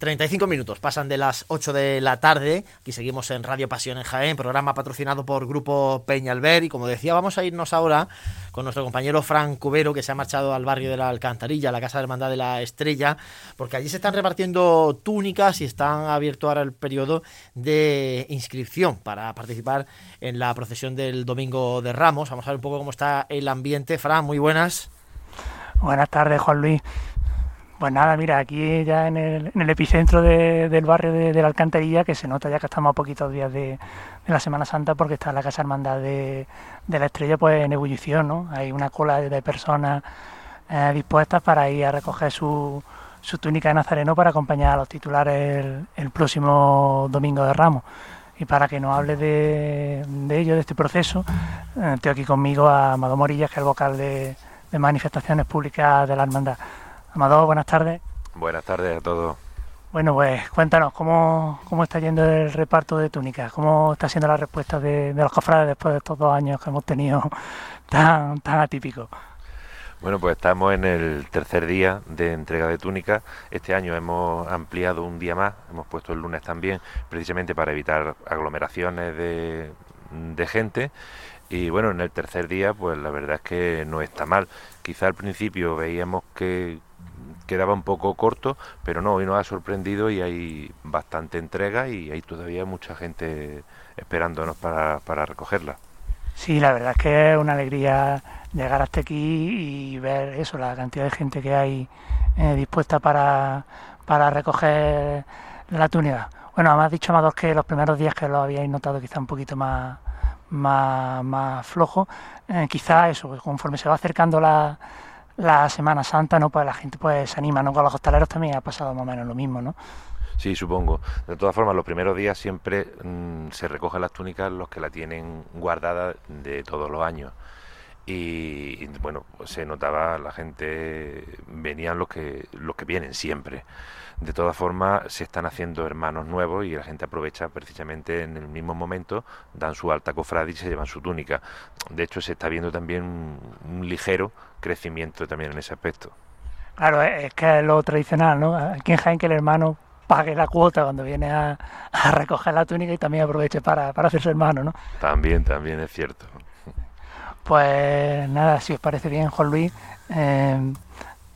Treinta y cinco minutos pasan de las 8 de la tarde. Aquí seguimos en Radio Pasión en Jaén, programa patrocinado por Grupo Peñalver. Y como decía, vamos a irnos ahora con nuestro compañero Fran Cubero, que se ha marchado al barrio de la Alcantarilla, a la Casa de Hermandad de la Estrella, porque allí se están repartiendo túnicas y están abierto ahora el periodo de inscripción para participar en la procesión del Domingo de Ramos. Vamos a ver un poco cómo está el ambiente. Fran, muy buenas. Buenas tardes, Juan Luis. Pues nada, mira, aquí ya en el, en el epicentro de, del barrio de, la Alcantarilla, que se nota ya que estamos a poquitos días de, la Semana Santa, porque está la Casa Hermandad de, la Estrella pues en ebullición, ¿no? Hay una cola de personas eh, dispuestas para ir a recoger su, su túnica de nazareno para acompañar a los titulares el, próximo domingo de Ramos. Y para que nos hable de, ello, de este proceso, eh, tengo aquí conmigo a Amado Morillas, que es el vocal de manifestaciones públicas de la Hermandad. Amado, buenas tardes. Buenas tardes a todos. Bueno, pues cuéntanos, ¿cómo, cómo está yendo el reparto de túnicas? ¿Cómo está siendo la respuesta de, los cofrades después de estos dos años que hemos tenido [LAUGHS] tan, tan atípicos? Bueno, pues estamos en el tercer día de entrega de túnicas. Este año hemos ampliado un día más, hemos puesto el lunes también, precisamente para evitar aglomeraciones de, de gente. Y bueno, en el tercer día, pues la verdad es que no está mal. Quizá al principio veíamos que quedaba un poco corto, pero no, hoy nos ha sorprendido y hay bastante entrega y hay todavía mucha gente esperándonos para, para recogerla. Sí, la verdad es que es una alegría llegar hasta aquí y ver eso, la cantidad de gente que hay eh, dispuesta para, para recoger la túnica. Bueno, además dicho Amador que los primeros días que lo habíais notado quizá un poquito más, más, más flojo, eh, quizá eso, conforme se va acercando la, la Semana Santa, ¿no? Pues la gente pues se anima, ¿no? Con los hosteleros también ha pasado más o menos lo mismo, ¿no? Sí, supongo. De todas formas, los primeros días siempre mm, se recogen las túnicas los que la tienen guardada de todos los años. Y, bueno, se notaba la gente, venían los que, los que vienen siempre. De todas formas, se están haciendo hermanos nuevos y la gente aprovecha precisamente en el mismo momento, dan su alta cofradía y se llevan su túnica. De hecho, se está viendo también un, ligero crecimiento también en ese aspecto. Claro, es que es lo tradicional, ¿no? Aquí en Jaén que el hermano pague la cuota cuando viene a, recoger la túnica y también aproveche para, para hacerse hermano, ¿no? También, también es cierto. Pues nada, si os parece bien, Juan Luis, eh,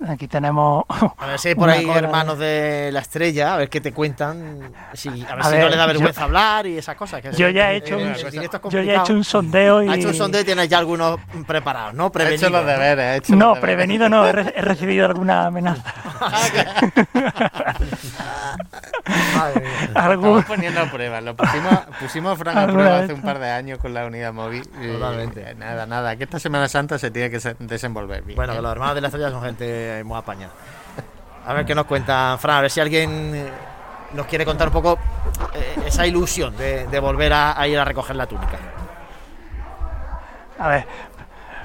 Aquí tenemos. A ver si hay [LAUGHS] por ahí hermanos de... la estrella, a ver qué te cuentan. a ver si no le da vergüenza hablar y esas cosas. yo ya he hecho, un, yo ya he hecho un sondeo y. Ha hecho un sondeo y tienes ya algunos preparados, ¿no? Prevenido. He hecho los deberes. no, prevenido no, he, recibido alguna amenaza. [LAUGHS] [LAUGHS] Estamos poniendo a prueba. Lo pusimos, pusimos a Fran a prueba hace un par de años con la unidad móvil. Totalmente. nada, nada. Que esta Semana Santa se tiene que desenvolver bien. Bueno, los hermanos de la estrella son gente muy apañada. A ver qué nos cuentan, Fran. A ver si alguien eh, nos quiere contar un poco eh, esa ilusión de, volver a, ir a recoger la túnica. A ver,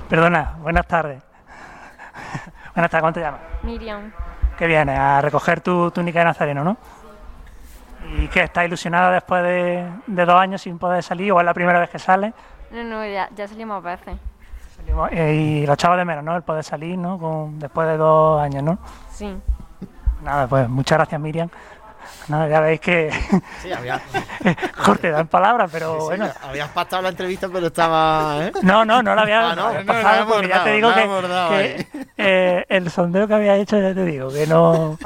perdona, buenas tardes. buenas tardes, ¿cómo te llamas? Miriam. ¿Qué viene? A recoger tu túnica de nazareno, ¿no? ¿Y qué? ¿Estás ilusionada después de, dos años sin poder salir o es la primera vez que sale? No, no, ya, ya salimos veces. Eh, y lo echaba de menos, ¿no? El poder salir, ¿no? Con, después de dos años, ¿no? Sí. Nada, pues muchas gracias, Miriam. Nada, ya veis que. Sí, había. [LAUGHS] Corte, dan palabras, pero bueno. Habías pactado la entrevista, pero estaba. ¿eh? No, no, no la había, ah, no, pasado, porque ya te digo que, [LAUGHS] eh, el sondeo que había hecho, ya te digo, que no.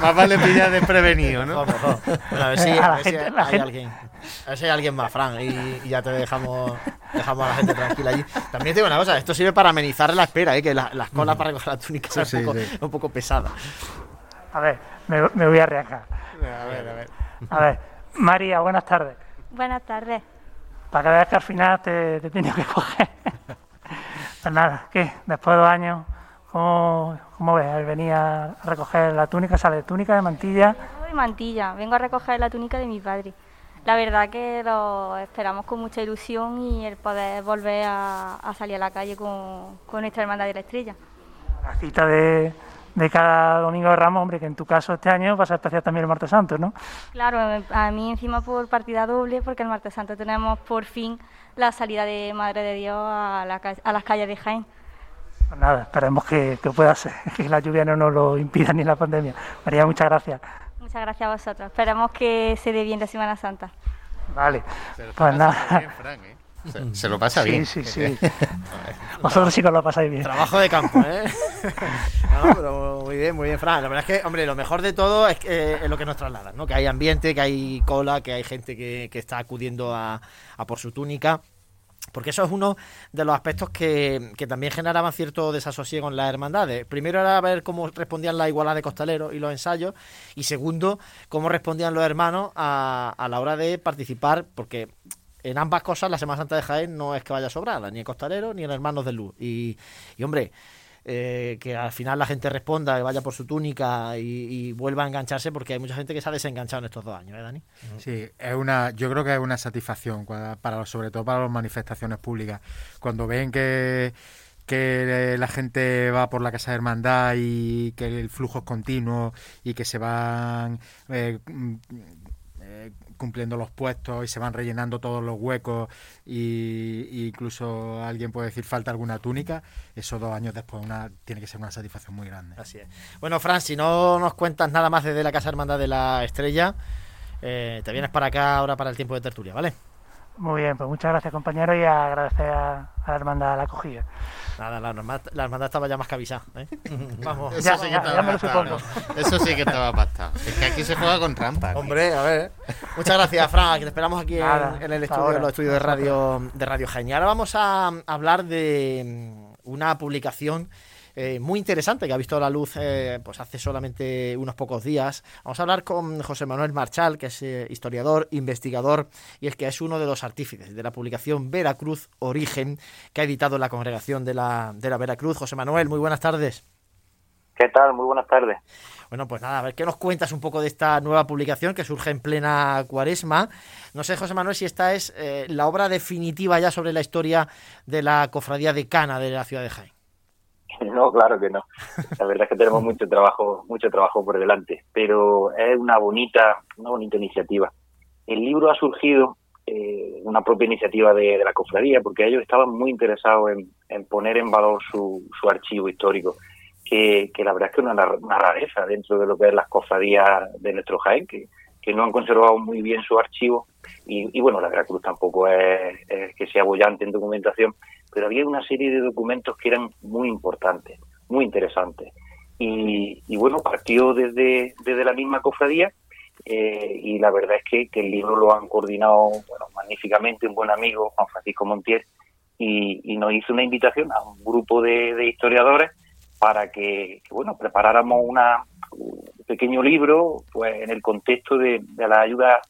Más vale pillar desprevenido, ¿no? a ver si, a hay alguien. A ver si hay alguien más, Fran, y, ya te dejamos, dejamos a la gente tranquila allí. También te digo una cosa, esto sirve para amenizar la espera, ¿eh? que las colas para recoger la túnica es un, poco, un poco pesada. A ver, me, me voy a arriesgar. A ver, a ver. A ver, María, buenas tardes. Buenas tardes. Para que veas que al final te, te he tenido que coger. pues nada, ¿qué? Después de dos años, ¿cómo, cómo ves? Venía a recoger la túnica, sale de túnica, de mantilla. de mantilla, vengo a recoger la túnica de mi padre. La verdad que lo esperamos con mucha ilusión y el poder volver a, salir a la calle con, con nuestra hermandad de la estrella. La cita de, de cada domingo de Ramos, hombre, que en tu caso este año va a ser especial también el martes santo, ¿no? Claro, a mí encima por partida doble, porque el martes santo tenemos por fin la salida de Madre de Dios a, las calles de Jaén. Pues nada, esperemos que, pueda ser, [LAUGHS] que la lluvia no nos lo impida ni la pandemia. María, muchas gracias. Muchas gracias a vosotros. Esperemos que se dé bien la Semana Santa. Vale, pues nada. ¿eh? Se, lo pasa bien. Sí, sí, sí. [LAUGHS] Vosotros sí que lo pasáis bien. Trabajo de campo, ¿eh? [LAUGHS] no, pero muy bien, muy bien, Fran. La verdad es que, hombre, lo mejor de todo es, que, es lo que nos trasladan, ¿no? Que hay ambiente, que hay cola, que hay gente que, está acudiendo a, por su túnica. Porque eso es uno de los aspectos que, también generaban cierto desasosiego en las hermandades. Primero era ver cómo respondían la igualdad de costaleros y los ensayos. Y segundo, cómo respondían los hermanos a, a la hora de participar. Porque en ambas cosas la Semana Santa de Jaén no es que vaya sobrada, ni en Costalero ni en Hermanos de Luz. Y, hombre, eh, que al final la gente responda, que vaya por su túnica y, vuelva a engancharse, porque hay mucha gente que se ha desenganchado en estos dos años, ¿eh, Dani? Sí, es una, yo creo que es una satisfacción, para, sobre todo para las manifestaciones públicas, cuando ven que que la gente va por la casa de hermandad y que el flujo es continuo y que se van eh, cumpliendo los puestos y se van rellenando todos los huecos y, incluso alguien puede decir falta alguna túnica, eso dos años después una, tiene que ser una satisfacción muy grande. Así es. Bueno, Fran, si no nos cuentas nada más desde la Casa Hermandad de la Estrella, eh, te vienes para acá ahora para el tiempo de tertulia, ¿vale? Muy bien, pues muchas gracias compañero y agradecer a, la hermandad la acogida. Nada, la hermandad, estaba ya más que avisada. ¿eh? [LAUGHS] Vamos. Eso, sí que estaba Eso sí que estaba pastado. Es que aquí se juega con trampa. Hombre, a ver. Muchas gracias, Fran, que te esperamos aquí en, el estudio, en los estudios de radio de Radio Jaime. Ahora vamos a hablar de una publicación eh, muy interesante que ha visto la luz eh, pues hace solamente unos pocos días. Vamos a hablar con José Manuel Marchal, que es eh, historiador, investigador y es que es uno de los artífices de la publicación Veracruz Origen que ha editado la congregación de la, de la Veracruz. José Manuel, muy buenas tardes. ¿Qué tal? Muy buenas tardes. Bueno, pues nada, a ver, ¿qué nos cuentas un poco de esta nueva publicación que surge en plena cuaresma? No sé, José Manuel, si esta es la obra definitiva ya sobre la historia de la cofradía de Cana de la ciudad de Jaén. [LAUGHS] No, claro que no. La verdad es que tenemos mucho trabajo, mucho trabajo por delante, pero es una bonita, una bonita iniciativa. El libro ha surgido eh, una propia iniciativa de, la cofradía, porque ellos estaban muy interesados en, poner en valor su, archivo histórico, que, la verdad es que es una, rareza dentro de lo que es las cofradías de nuestro Jaén, que, no han conservado muy bien su archivo. Y, bueno, la Veracruz tampoco es, que sea bollante en documentación, pero había una serie de documentos que eran muy importantes, muy interesantes. Y, bueno, partió desde, desde la misma cofradía eh, y la verdad es que, el libro lo han coordinado bueno, magníficamente un buen amigo, Juan Francisco Montiel, y, nos hizo una invitación a un grupo de, historiadores para que, bueno preparáramos una, un pequeño libro pues en el contexto de, de la ayuda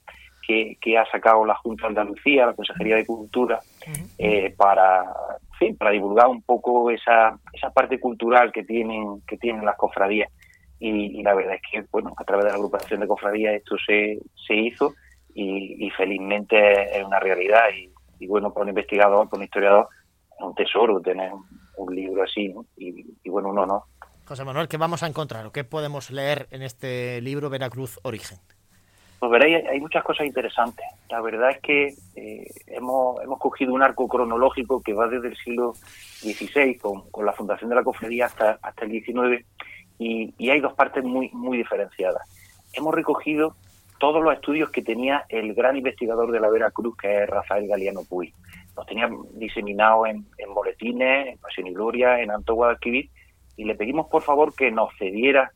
que, ha sacado la Junta de Andalucía, la Consejería de Cultura, eh, para, para divulgar un poco esa, esa parte cultural que tienen, que tienen las cofradías. Y, la verdad es que, bueno, a través de la agrupación de cofradías esto se, se hizo y, felizmente es una realidad. Y, bueno, para un investigador, para un historiador, es un tesoro tener un libro así, y, y bueno, uno no. José Manuel, ¿qué vamos a encontrar o qué podemos leer en este libro Veracruz Origen? Pues veréis, hay muchas cosas interesantes. La verdad es que eh, hemos, hemos cogido un arco cronológico que va desde el siglo XVI, con, la fundación de la cofradía, hasta, hasta el XIX, y, y, hay dos partes muy, muy diferenciadas. Hemos recogido todos los estudios que tenía el gran investigador de la Veracruz, que es Rafael Galeano Puy. Los tenía diseminados en, en boletines, en Pasión y Gloria, en Anto Guadalquivir, y le pedimos por favor que nos cediera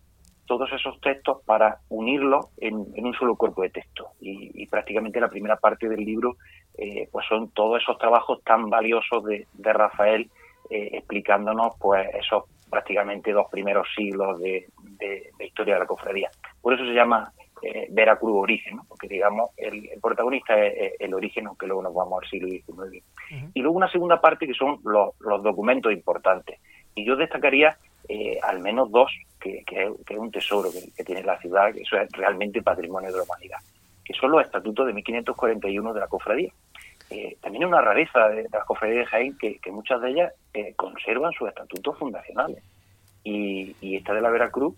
todos esos textos para unirlos en, un solo cuerpo de texto. Y, prácticamente la primera parte del libro eh, pues son todos esos trabajos tan valiosos de, Rafael eh, explicándonos pues esos prácticamente dos primeros siglos de, historia de la cofradía. Por eso se llama eh, Veracruz Origen, porque digamos el, protagonista es, el origen, aunque luego nos vamos al siglo XIX. Y luego una segunda parte que son los, los documentos importantes. Y yo destacaría eh, al menos dos, que, es un tesoro que, tiene la ciudad, que eso es realmente patrimonio de la humanidad, que son los estatutos de 1541 de la cofradía. Eh, también es una rareza de, las cofradías de Jaén que, muchas de ellas eh, conservan sus estatutos fundacionales. Y, esta de la Veracruz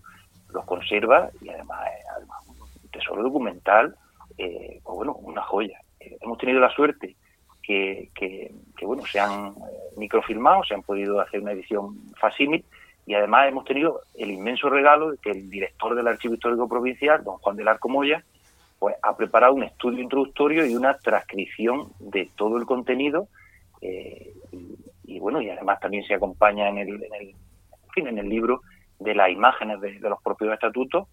los conserva y además es un tesoro documental, pues bueno, una joya. hemos tenido la suerte que, que, bueno, se han microfilmado, se han podido hacer una edición facímil y además hemos tenido el inmenso regalo de que el director del Archivo Histórico Provincial, don Juan del Arco Moya, pues ha preparado un estudio introductorio y una transcripción de todo el contenido eh, y, bueno y además también se acompaña en el, fin en el libro de las imágenes de, los propios estatutos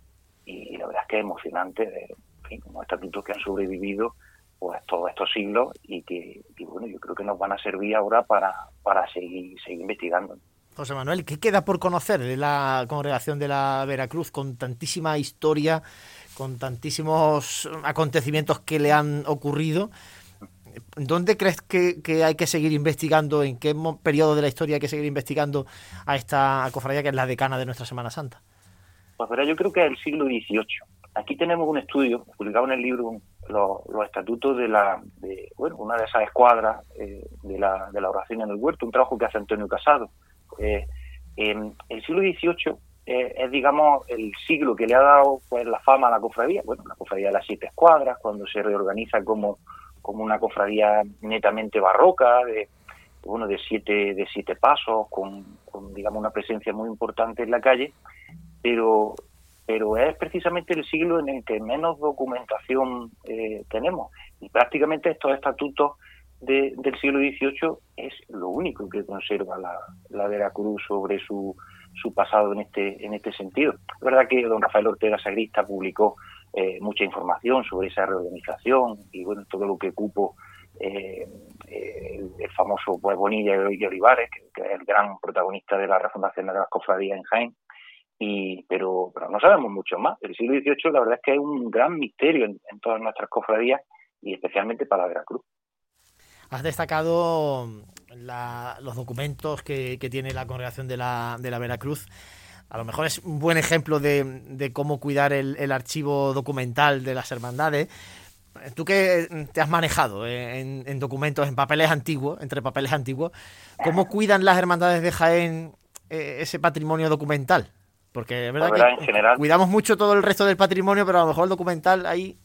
y, la verdad es que es emocionante de unos estatutos que han sobrevivido pues todos estos siglos y que bueno yo creo que nos van a servir ahora para, para seguir seguir investigando José Manuel, ¿qué queda por conocer de la congregación de la Veracruz con tantísima historia, con tantísimos acontecimientos que le han ocurrido? ¿dónde crees que, hay que seguir investigando? ¿En qué periodo de la historia hay que seguir investigando a esta cofradía que es la decana de nuestra Semana Santa? Pues verá, yo creo que es el siglo XVIII. Aquí tenemos un estudio publicado en el libro los, estatutos de la de, bueno una de esas escuadras eh, de, la, de la oración en el huerto, un trabajo que hace Antonio Casado. Eh, el siglo XVIII eh, es, digamos, el siglo que le ha dado pues la fama a la cofradía. Bueno, la cofradía de las siete escuadras, cuando se reorganiza como, una cofradía netamente barroca, de, bueno, de siete, de siete pasos, con, digamos, una presencia muy importante en la calle, pero, pero es precisamente el siglo en el que menos documentación eh, tenemos. Y prácticamente estos estatutos del siglo XVIII es lo único que conserva la, la Veracruz sobre su su pasado en este, en este sentido. Es verdad que don Rafael Ortega Sagrista publicó eh, mucha información sobre esa reorganización y bueno, todo lo que cupo eh, el, famoso pues, Bonilla y Olivares, que, es el gran protagonista de la refundación de las cofradías en Jaén. Y, pero, pero no sabemos mucho más. El siglo XVIII la verdad es que es un gran misterio en, en todas nuestras cofradías y especialmente para la Veracruz. Has destacado los documentos que, tiene la congregación de la, de la Veracruz. A lo mejor es un buen ejemplo de, cómo cuidar el, archivo documental de las hermandades. Tú que te has manejado en, documentos, en papeles antiguos, entre papeles antiguos, ¿cómo [LAUGHS] cuidan las hermandades de Jaén eh, ese patrimonio documental? Porque es verdad que cuidamos mucho todo el resto del patrimonio, pero a lo mejor el documental ahí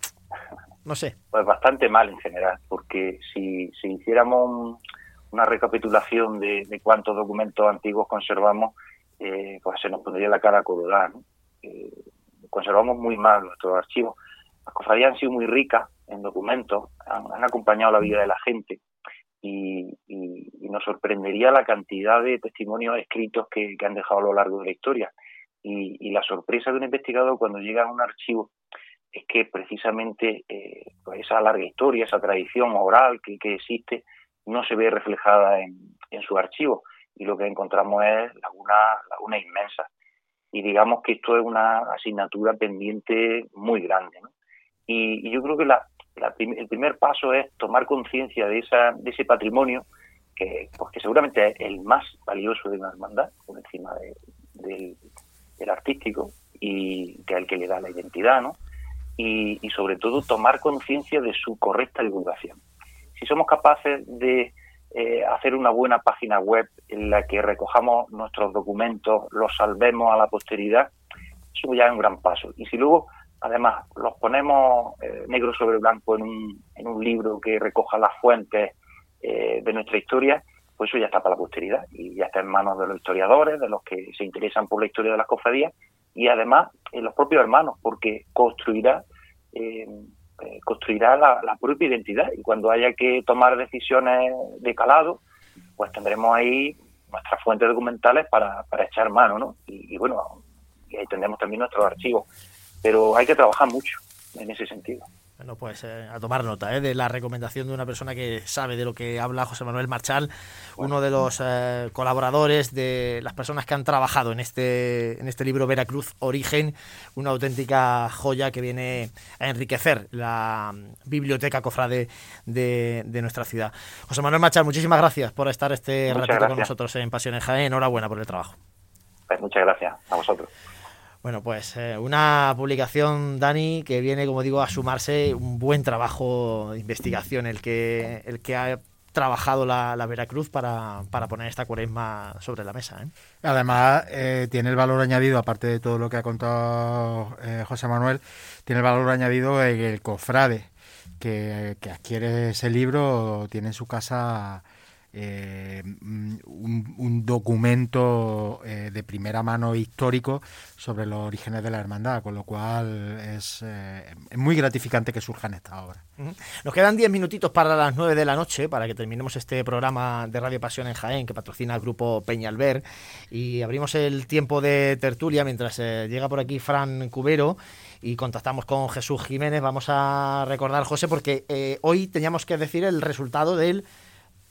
no sé. Pues bastante mal en general, porque si, si hiciéramos una recapitulación de, cuántos documentos antiguos conservamos, eh, pues se nos pondría la cara colorada. ¿no? Eh, conservamos muy mal nuestros archivos. Las cofradías han sido muy ricas en documentos, han, acompañado la vida de la gente y, nos sorprendería la cantidad de testimonios escritos que, han dejado a lo largo de la historia. Y, y la sorpresa de un investigador cuando llega a un archivo es que precisamente eh, pues esa larga historia, esa tradición oral que, existe, no se ve reflejada en, su archivo y lo que encontramos es laguna, laguna inmensa. Y digamos que esto es una asignatura pendiente muy grande. Y, yo creo que la, el primer paso es tomar conciencia de, de ese patrimonio que, pues que seguramente es el más valioso de una hermandad, por encima del, del artístico, y que el que le da la identidad, ¿no? Y, sobre todo tomar conciencia de su correcta divulgación. Si somos capaces de eh, hacer una buena página web en la que recojamos nuestros documentos, los salvemos a la posteridad, eso ya es un gran paso. Y si luego, además, los ponemos eh, negro sobre blanco en un, en un libro que recoja las fuentes eh, de nuestra historia, pues eso ya está para la posteridad y ya está en manos de los historiadores, de los que se interesan por la historia de las cofradías y además en los propios hermanos, porque construirá eh, eh, construirá la, propia identidad y cuando haya que tomar decisiones de calado, pues tendremos ahí nuestras fuentes documentales para, para echar mano, ¿no? Y, bueno, y ahí tendremos también nuestros archivos. Pero hay que trabajar mucho en ese sentido. Bueno, pues eh, a tomar nota ¿eh? de la recomendación de una persona que sabe de lo que habla José Manuel Marchal, uno de los eh, colaboradores de las personas que han trabajado en este, en este libro Veracruz Origen, una auténtica joya que viene a enriquecer la mm, biblioteca cofrade de, de nuestra ciudad. José Manuel Marchal, muchísimas gracias por estar este ratito con nosotros en Pasiones Jaén. Enhorabuena por el trabajo. Pues muchas gracias a vosotros. Bueno, pues eh, una publicación, Dani, que viene, como digo, a sumarse un buen trabajo de investigación, el que, el que ha trabajado la, Veracruz para, poner esta cuaresma sobre la mesa. ¿eh? Además, eh, tiene el valor añadido, aparte de todo lo que ha contado José Manuel, tiene el valor añadido el cofrade que, que adquiere ese libro, tiene en su casa eh, un, documento eh, de primera mano histórico sobre los orígenes de la hermandad, con lo cual es, eh, muy gratificante que surjan estas obras. Nos quedan 10 minutitos para las 9 de la noche, para que terminemos este programa de Radio Pasión en Jaén, que patrocina el grupo Peñalver, y abrimos el tiempo de tertulia mientras llega por aquí Fran Cubero y contactamos con Jesús Jiménez. Vamos a recordar, José, porque hoy teníamos que decir el resultado del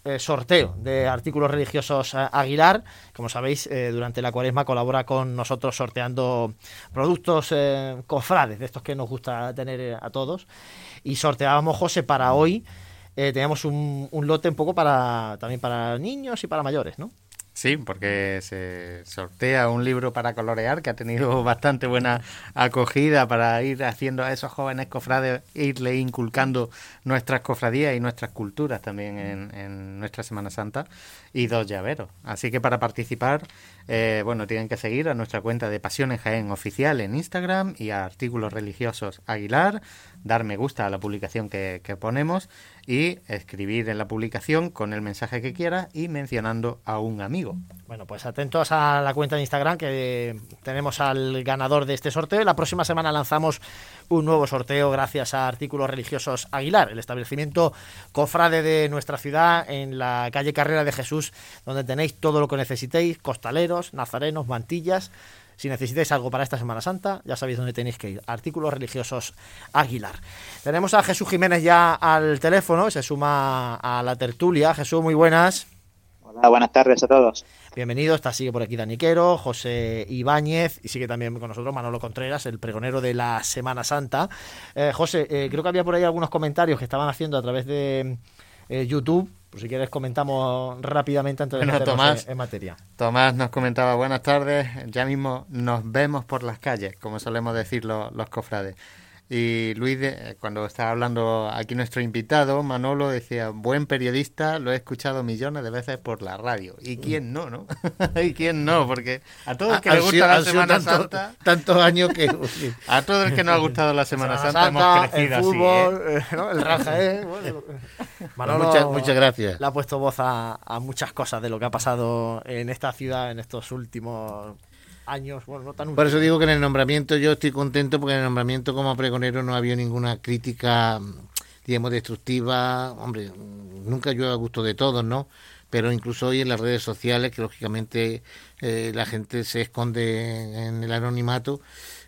eh, sorteo de artículos religiosos eh, Aguilar. Como sabéis, eh, durante la cuaresma colabora con nosotros sorteando productos cofrades, de estos que nos gusta tener a todos. Y sorteábamos, José, para hoy eh, teníamos un, un lote un poco para también para niños y para mayores, ¿no? Sí, porque se sortea un libro para colorear que ha tenido [LAUGHS] bastante buena acogida para ir haciendo a esos jóvenes cofrades, irle inculcando nuestras cofradías y nuestras culturas también en, en nuestra Semana Santa y dos llaveros. Así que para participar, eh, bueno, tienen que seguir a nuestra cuenta de Pasiones Jaén oficial en Instagram y a Artículos Religiosos Aguilar, dar me gusta a la publicación que, que ponemos y escribir en la publicación con el mensaje que quiera y mencionando a un amigo. Bueno, pues atentos a la cuenta de Instagram que tenemos al ganador de este sorteo. La próxima semana lanzamos un nuevo sorteo gracias a Artículos Religiosos Aguilar, el establecimiento cofrade de nuestra ciudad en la calle Carrera de Jesús, donde tenéis todo lo que necesitéis, costaleros, nazarenos, mantillas. Si necesitáis algo para esta Semana Santa, ya sabéis dónde tenéis que ir. Artículos religiosos Aguilar. Tenemos a Jesús Jiménez ya al teléfono, se suma a la tertulia. Jesús, muy buenas. Hola, buenas tardes a todos. Bienvenido, está sigue por aquí Daniquero, José Ibáñez y sigue también con nosotros Manolo Contreras, el pregonero de la Semana Santa. Eh, José, eh, creo que había por ahí algunos comentarios que estaban haciendo a través de eh, YouTube. Por si quieres comentamos rápidamente antes de Bueno, Tomás. en, en materia. Tomás nos comentaba, buenas tardes, ya mismo nos vemos por las calles, como solemos decir lo- los cofrades. Y Luis, de- cuando estaba hablando aquí nuestro invitado, Manolo decía, buen periodista, lo he escuchado millones de veces por la radio. ¿Y quién no, no? [LAUGHS] ¿Y quién no? Porque a todo el que Ha- le han gusta sido- la Semana tanto- Santa... tantos años que... [LAUGHS] A todo el que nos ha gustado la Semana, Santa, hemos crecido el así, fútbol, ¿eh? eh, ¿no? el Raja, ¿eh? Bueno, lo- [LAUGHS] Manolo Muchas- muchas gracias. Le ha puesto voz a, a muchas cosas de lo que ha pasado en esta ciudad en estos últimos años. Bueno, no tan Por eso digo que en el nombramiento yo estoy contento porque en el nombramiento como pregonero no había ninguna crítica, digamos, destructiva. Hombre, nunca yo a gusto de todos, ¿no? Pero incluso hoy en las redes sociales, que lógicamente eh, la gente se esconde en el anonimato,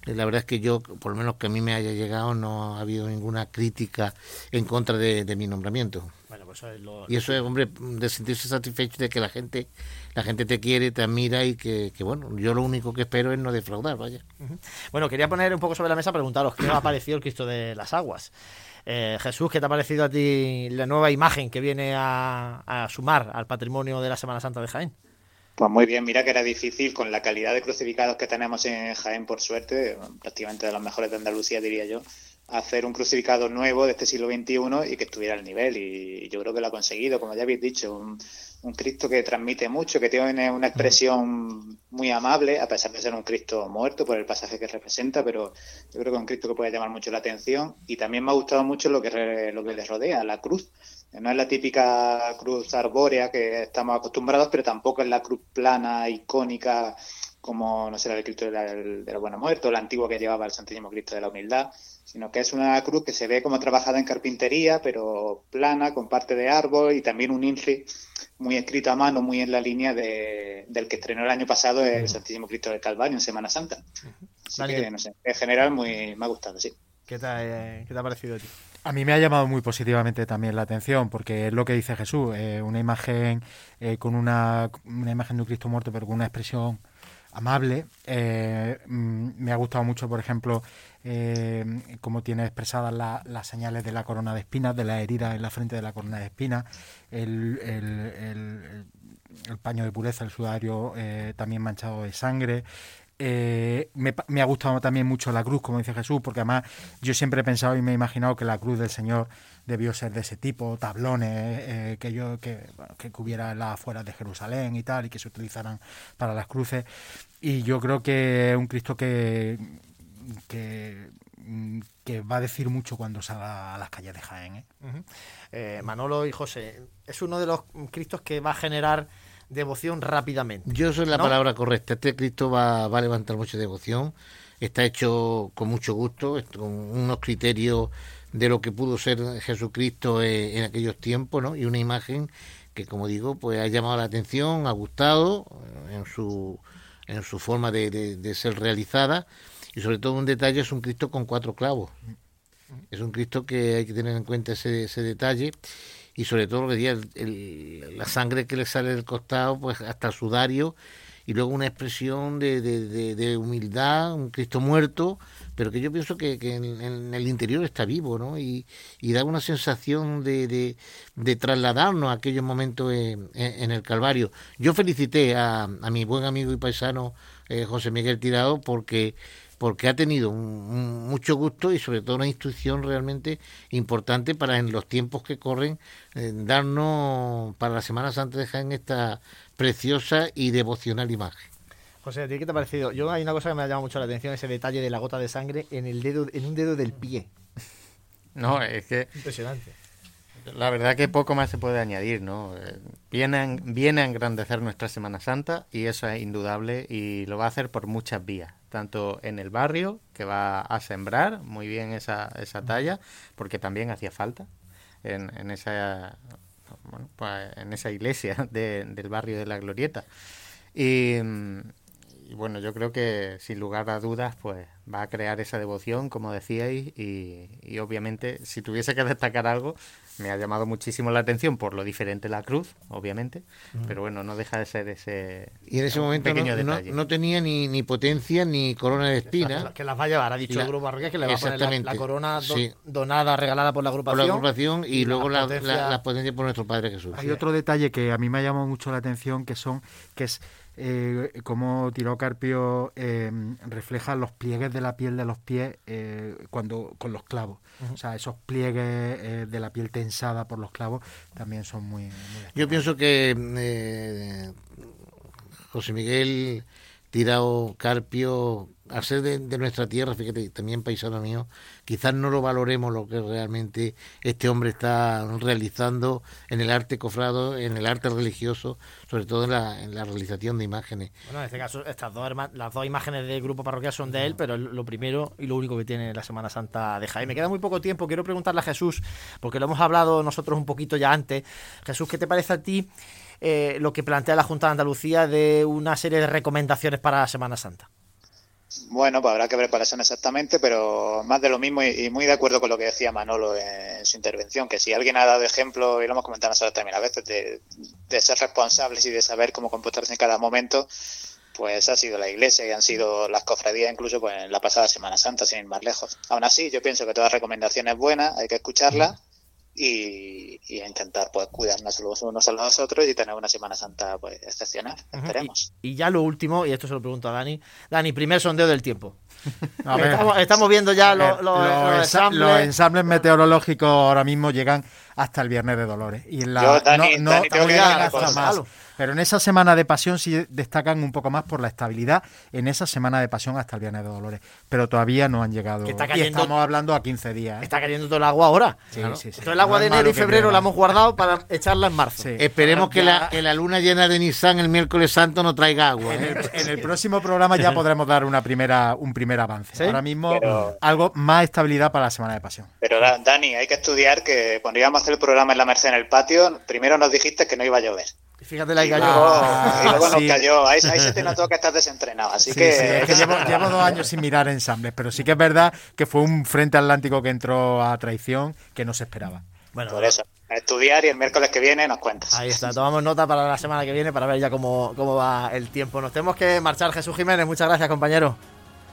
eh, la verdad es que yo, por lo menos que a mí me haya llegado, no ha habido ninguna crítica en contra de, de mi nombramiento. Bueno, pues eso es lo- Y eso es, hombre, de sentirse satisfecho de que la gente la gente te quiere, te admira y que, que, bueno, yo lo único que espero es no defraudar, vaya. Bueno, quería poner un poco sobre la mesa, preguntaros qué os ha parecido el Cristo de las Aguas. Eh, Jesús, ¿qué te ha parecido a ti la nueva imagen que viene a, a sumar al patrimonio de la Semana Santa de Jaén? Pues muy bien, mira que era difícil con la calidad de crucificados que tenemos en Jaén, por suerte, prácticamente de los mejores de Andalucía, diría yo, hacer un crucificado nuevo de este siglo XXI y que estuviera al nivel. Y yo creo que lo ha conseguido, como ya habéis dicho, un, un Cristo que transmite mucho, que tiene una expresión muy amable, a pesar de ser un Cristo muerto por el pasaje que representa, pero yo creo que es un Cristo que puede llamar mucho la atención. Y también me ha gustado mucho lo que, re- lo que le rodea, la cruz. No es la típica cruz arbórea que estamos acostumbrados, pero tampoco es la cruz plana, icónica, como, no sé, la del Cristo de la, de la Buena Muerte, o la antigua que llevaba el Santísimo Cristo de la Humildad, sino que es una cruz que se ve como trabajada en carpintería, pero plana, con parte de árbol y también un INRI muy escrito a mano, muy en la línea de, del que estrenó el año pasado el Santísimo Cristo del Calvario en Semana Santa. Así que, ¿qué- no sé, en general muy, me ha gustado, sí. ¿Qué te, ha- qué te ha parecido a ti? A mí me ha llamado muy positivamente también la atención, porque es lo que dice Jesús, eh, una imagen eh, con una, una imagen de un Cristo muerto, pero con una expresión amable. Eh, mm, me ha gustado mucho, por ejemplo, eh, cómo tiene expresadas la- las señales de la corona de espinas, de la herida en la frente de la corona de espinas, el, paño de pureza, el sudario eh, también manchado de sangre. Me, me ha gustado también mucho la cruz, como dice Jesús, porque además yo siempre he pensado y me he imaginado que la cruz del Señor debió ser de ese tipo, tablones eh, que yo que, bueno, que hubiera en las afueras de Jerusalén y tal, y que se utilizaran para las cruces. Y yo creo que es un Cristo que, que, que va a decir mucho cuando salga a las calles de Jaén. ¿eh? Eh, Manolo y José, es uno de los Cristos que va a generar devoción rápidamente. Yo soy la ¿no? palabra correcta. Este Cristo va, va a levantar mucha devoción. Está hecho con mucho gusto, con unos criterios de lo que pudo ser Jesucristo eh, en aquellos tiempos, ¿no? Y una imagen que, como digo, pues ha llamado la atención, ha gustado eh, en su en su forma de, de- ser realizada y sobre todo un detalle es un Cristo con cuatro clavos. Es un Cristo que hay que tener en cuenta ese, ese detalle y sobre todo el- el- la sangre que le sale del costado, pues hasta el sudario y luego una expresión de, de, humildad, un Cristo muerto, pero que yo pienso que, que en, el interior está vivo, ¿no? Y, da una sensación de, de, trasladarnos a aquellos momentos en, el Calvario. Yo felicité a, a mi buen amigo y paisano eh, José Miguel Tirado porque ha tenido mucho gusto y sobre todo una instrucción realmente importante para en los tiempos que corren eh, darnos para la Semana Santa de Jaén esta preciosa y devocional imagen. José, ¿a ti qué te ha parecido? Yo hay una cosa que me ha llamado mucho la atención, ese detalle de la gota de sangre en el dedo, en un dedo del pie. No, es que impresionante. La verdad que poco más se puede añadir, ¿no? Eh, viene, viene a engrandecer nuestra Semana Santa y eso es indudable y lo va a hacer por muchas vías, tanto en el barrio, que va a sembrar muy bien esa, esa talla, porque también hacía falta en, en esa bueno, pues en esa iglesia del barrio de la Glorieta. Y, y bueno, yo creo que sin lugar a dudas, pues va a crear esa devoción, como decíais, y, y, obviamente, si tuviese que destacar algo, me ha llamado muchísimo la atención por lo diferente la cruz, obviamente, pero bueno, no deja de ser ese Y en ese momento pequeño no, no, tenía ni, ni potencia ni corona de espina. Que las va a llevar, ha dicho La- el grupo que le va a poner la, Exactamente. la corona do- Sí. donada, regalada por la Por agrupación. la agrupación y, luego la, potencia- la, la potencia por nuestro Padre Jesús. Hay otro detalle que a mí me ha llamado mucho la atención, que son que es eh, cómo Tiró Carpio eh, refleja los pliegues de la piel de los pies eh, cuando con los clavos. O sea, esos pliegues eh, de la piel tensada por los clavos también son muy... muy Yo pienso que eh, José Miguel Tirao Carpio, al ser de, de nuestra tierra, fíjate, también paisano mío, quizás no lo valoremos lo que realmente este hombre está realizando en el arte cofrado, en el arte religioso, sobre todo en la, en la realización de imágenes. Bueno, en este caso, estas dos las dos imágenes del grupo parroquial son de él, pero lo primero y lo único que tiene la Semana Santa de Jaén. Me queda muy poco tiempo, quiero preguntarle a Jesús, porque lo hemos hablado nosotros un poquito ya antes. Jesús, ¿qué te parece a ti eh, lo que plantea la Junta de Andalucía de una serie de recomendaciones para la Semana Santa? Bueno, pues habrá que ver cuáles son exactamente, pero más de lo mismo y, muy de acuerdo con lo que decía Manolo en su intervención, que si alguien ha dado ejemplo, y lo hemos comentado nosotros también a veces, de, de ser responsables y de saber cómo comportarse en cada momento, pues ha sido la Iglesia y han sido las cofradías incluso pues, en la pasada Semana Santa, sin ir más lejos. Aún así, yo pienso que toda recomendación es buena, hay que escucharla y, y a intentar pues cuidarnos los unos a los otros y tener una Semana Santa pues excepcional, esperemos. Y ya lo último, y esto se lo pregunto a Dani. Dani, primer sondeo del tiempo. [LAUGHS] A ver. estamos, estamos viendo ya los, los- los los ensa- ensambles. los ensambles meteorológicos ahora mismo llegan hasta el Viernes de Dolores. Y en la, Yo, Dani- no, no- Dani, tengo no llegan hasta cosa. más. Pero en esa semana de pasión sí destacan un poco más por la estabilidad en esa semana de pasión hasta el Viernes de Dolores. Pero todavía no han llegado. Y estamos hablando a 15 días. ¿eh? Está cayendo todo el agua ahora. Sí, Claro. sí, sí. Todo el agua No de enero y febrero la hemos guardado para echarla en marzo. Sí. Esperemos que la, que la luna llena de Nissan el miércoles santo no traiga agua. En ¿eh? el, en el próximo programa ya [LAUGHS] podremos dar una primera, un primer avance. ¿Sí? Ahora mismo Pero- algo más estabilidad para la semana de pasión. Pero Da- Dani, hay que estudiar que cuando íbamos a hacer el programa en la Merced en el patio, primero nos dijiste que no iba a llover. Fíjate la Y que luego, Ah, y luego sí. nos cayó. Ahí, ahí se te notó que estás desentrenado. Así Sí, que, sí, es que llevo, [LAUGHS] llevo dos años sin mirar ensambles, pero sí que es verdad que fue un frente atlántico que entró a traición que no se esperaba. Bueno, por eso, a estudiar y el miércoles que viene nos cuentas. Ahí está, tomamos nota para la semana que viene para ver ya cómo, cómo va el tiempo. Nos tenemos que marchar, Jesús Jiménez. Muchas gracias, compañero.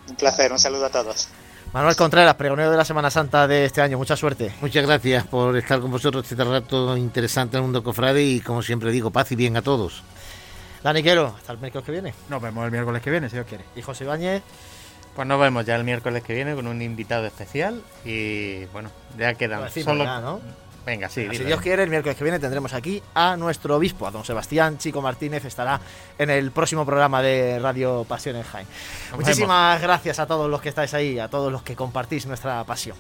Un placer, un saludo a todos. Manuel Contreras, pregonero de la Semana Santa de este año. Mucha suerte. Muchas gracias por estar con vosotros este rato interesante en el mundo cofrade y como siempre digo, paz y bien a todos. Dani Quero, hasta el miércoles que viene. Nos vemos el miércoles que viene, si Dios quiere. Y José Ibáñez, Pues nos vemos ya el miércoles que viene con un invitado especial y bueno, ya quedan decimos solo... ya, ¿no? Venga, sí, si. Dios quiere, el miércoles que viene tendremos aquí a nuestro obispo, a don Sebastián Chico Martínez. Estará en el próximo programa de Radio Pasión en Jaén. Muchísimas gracias a todos los que estáis ahí, a todos los que compartís nuestra pasión.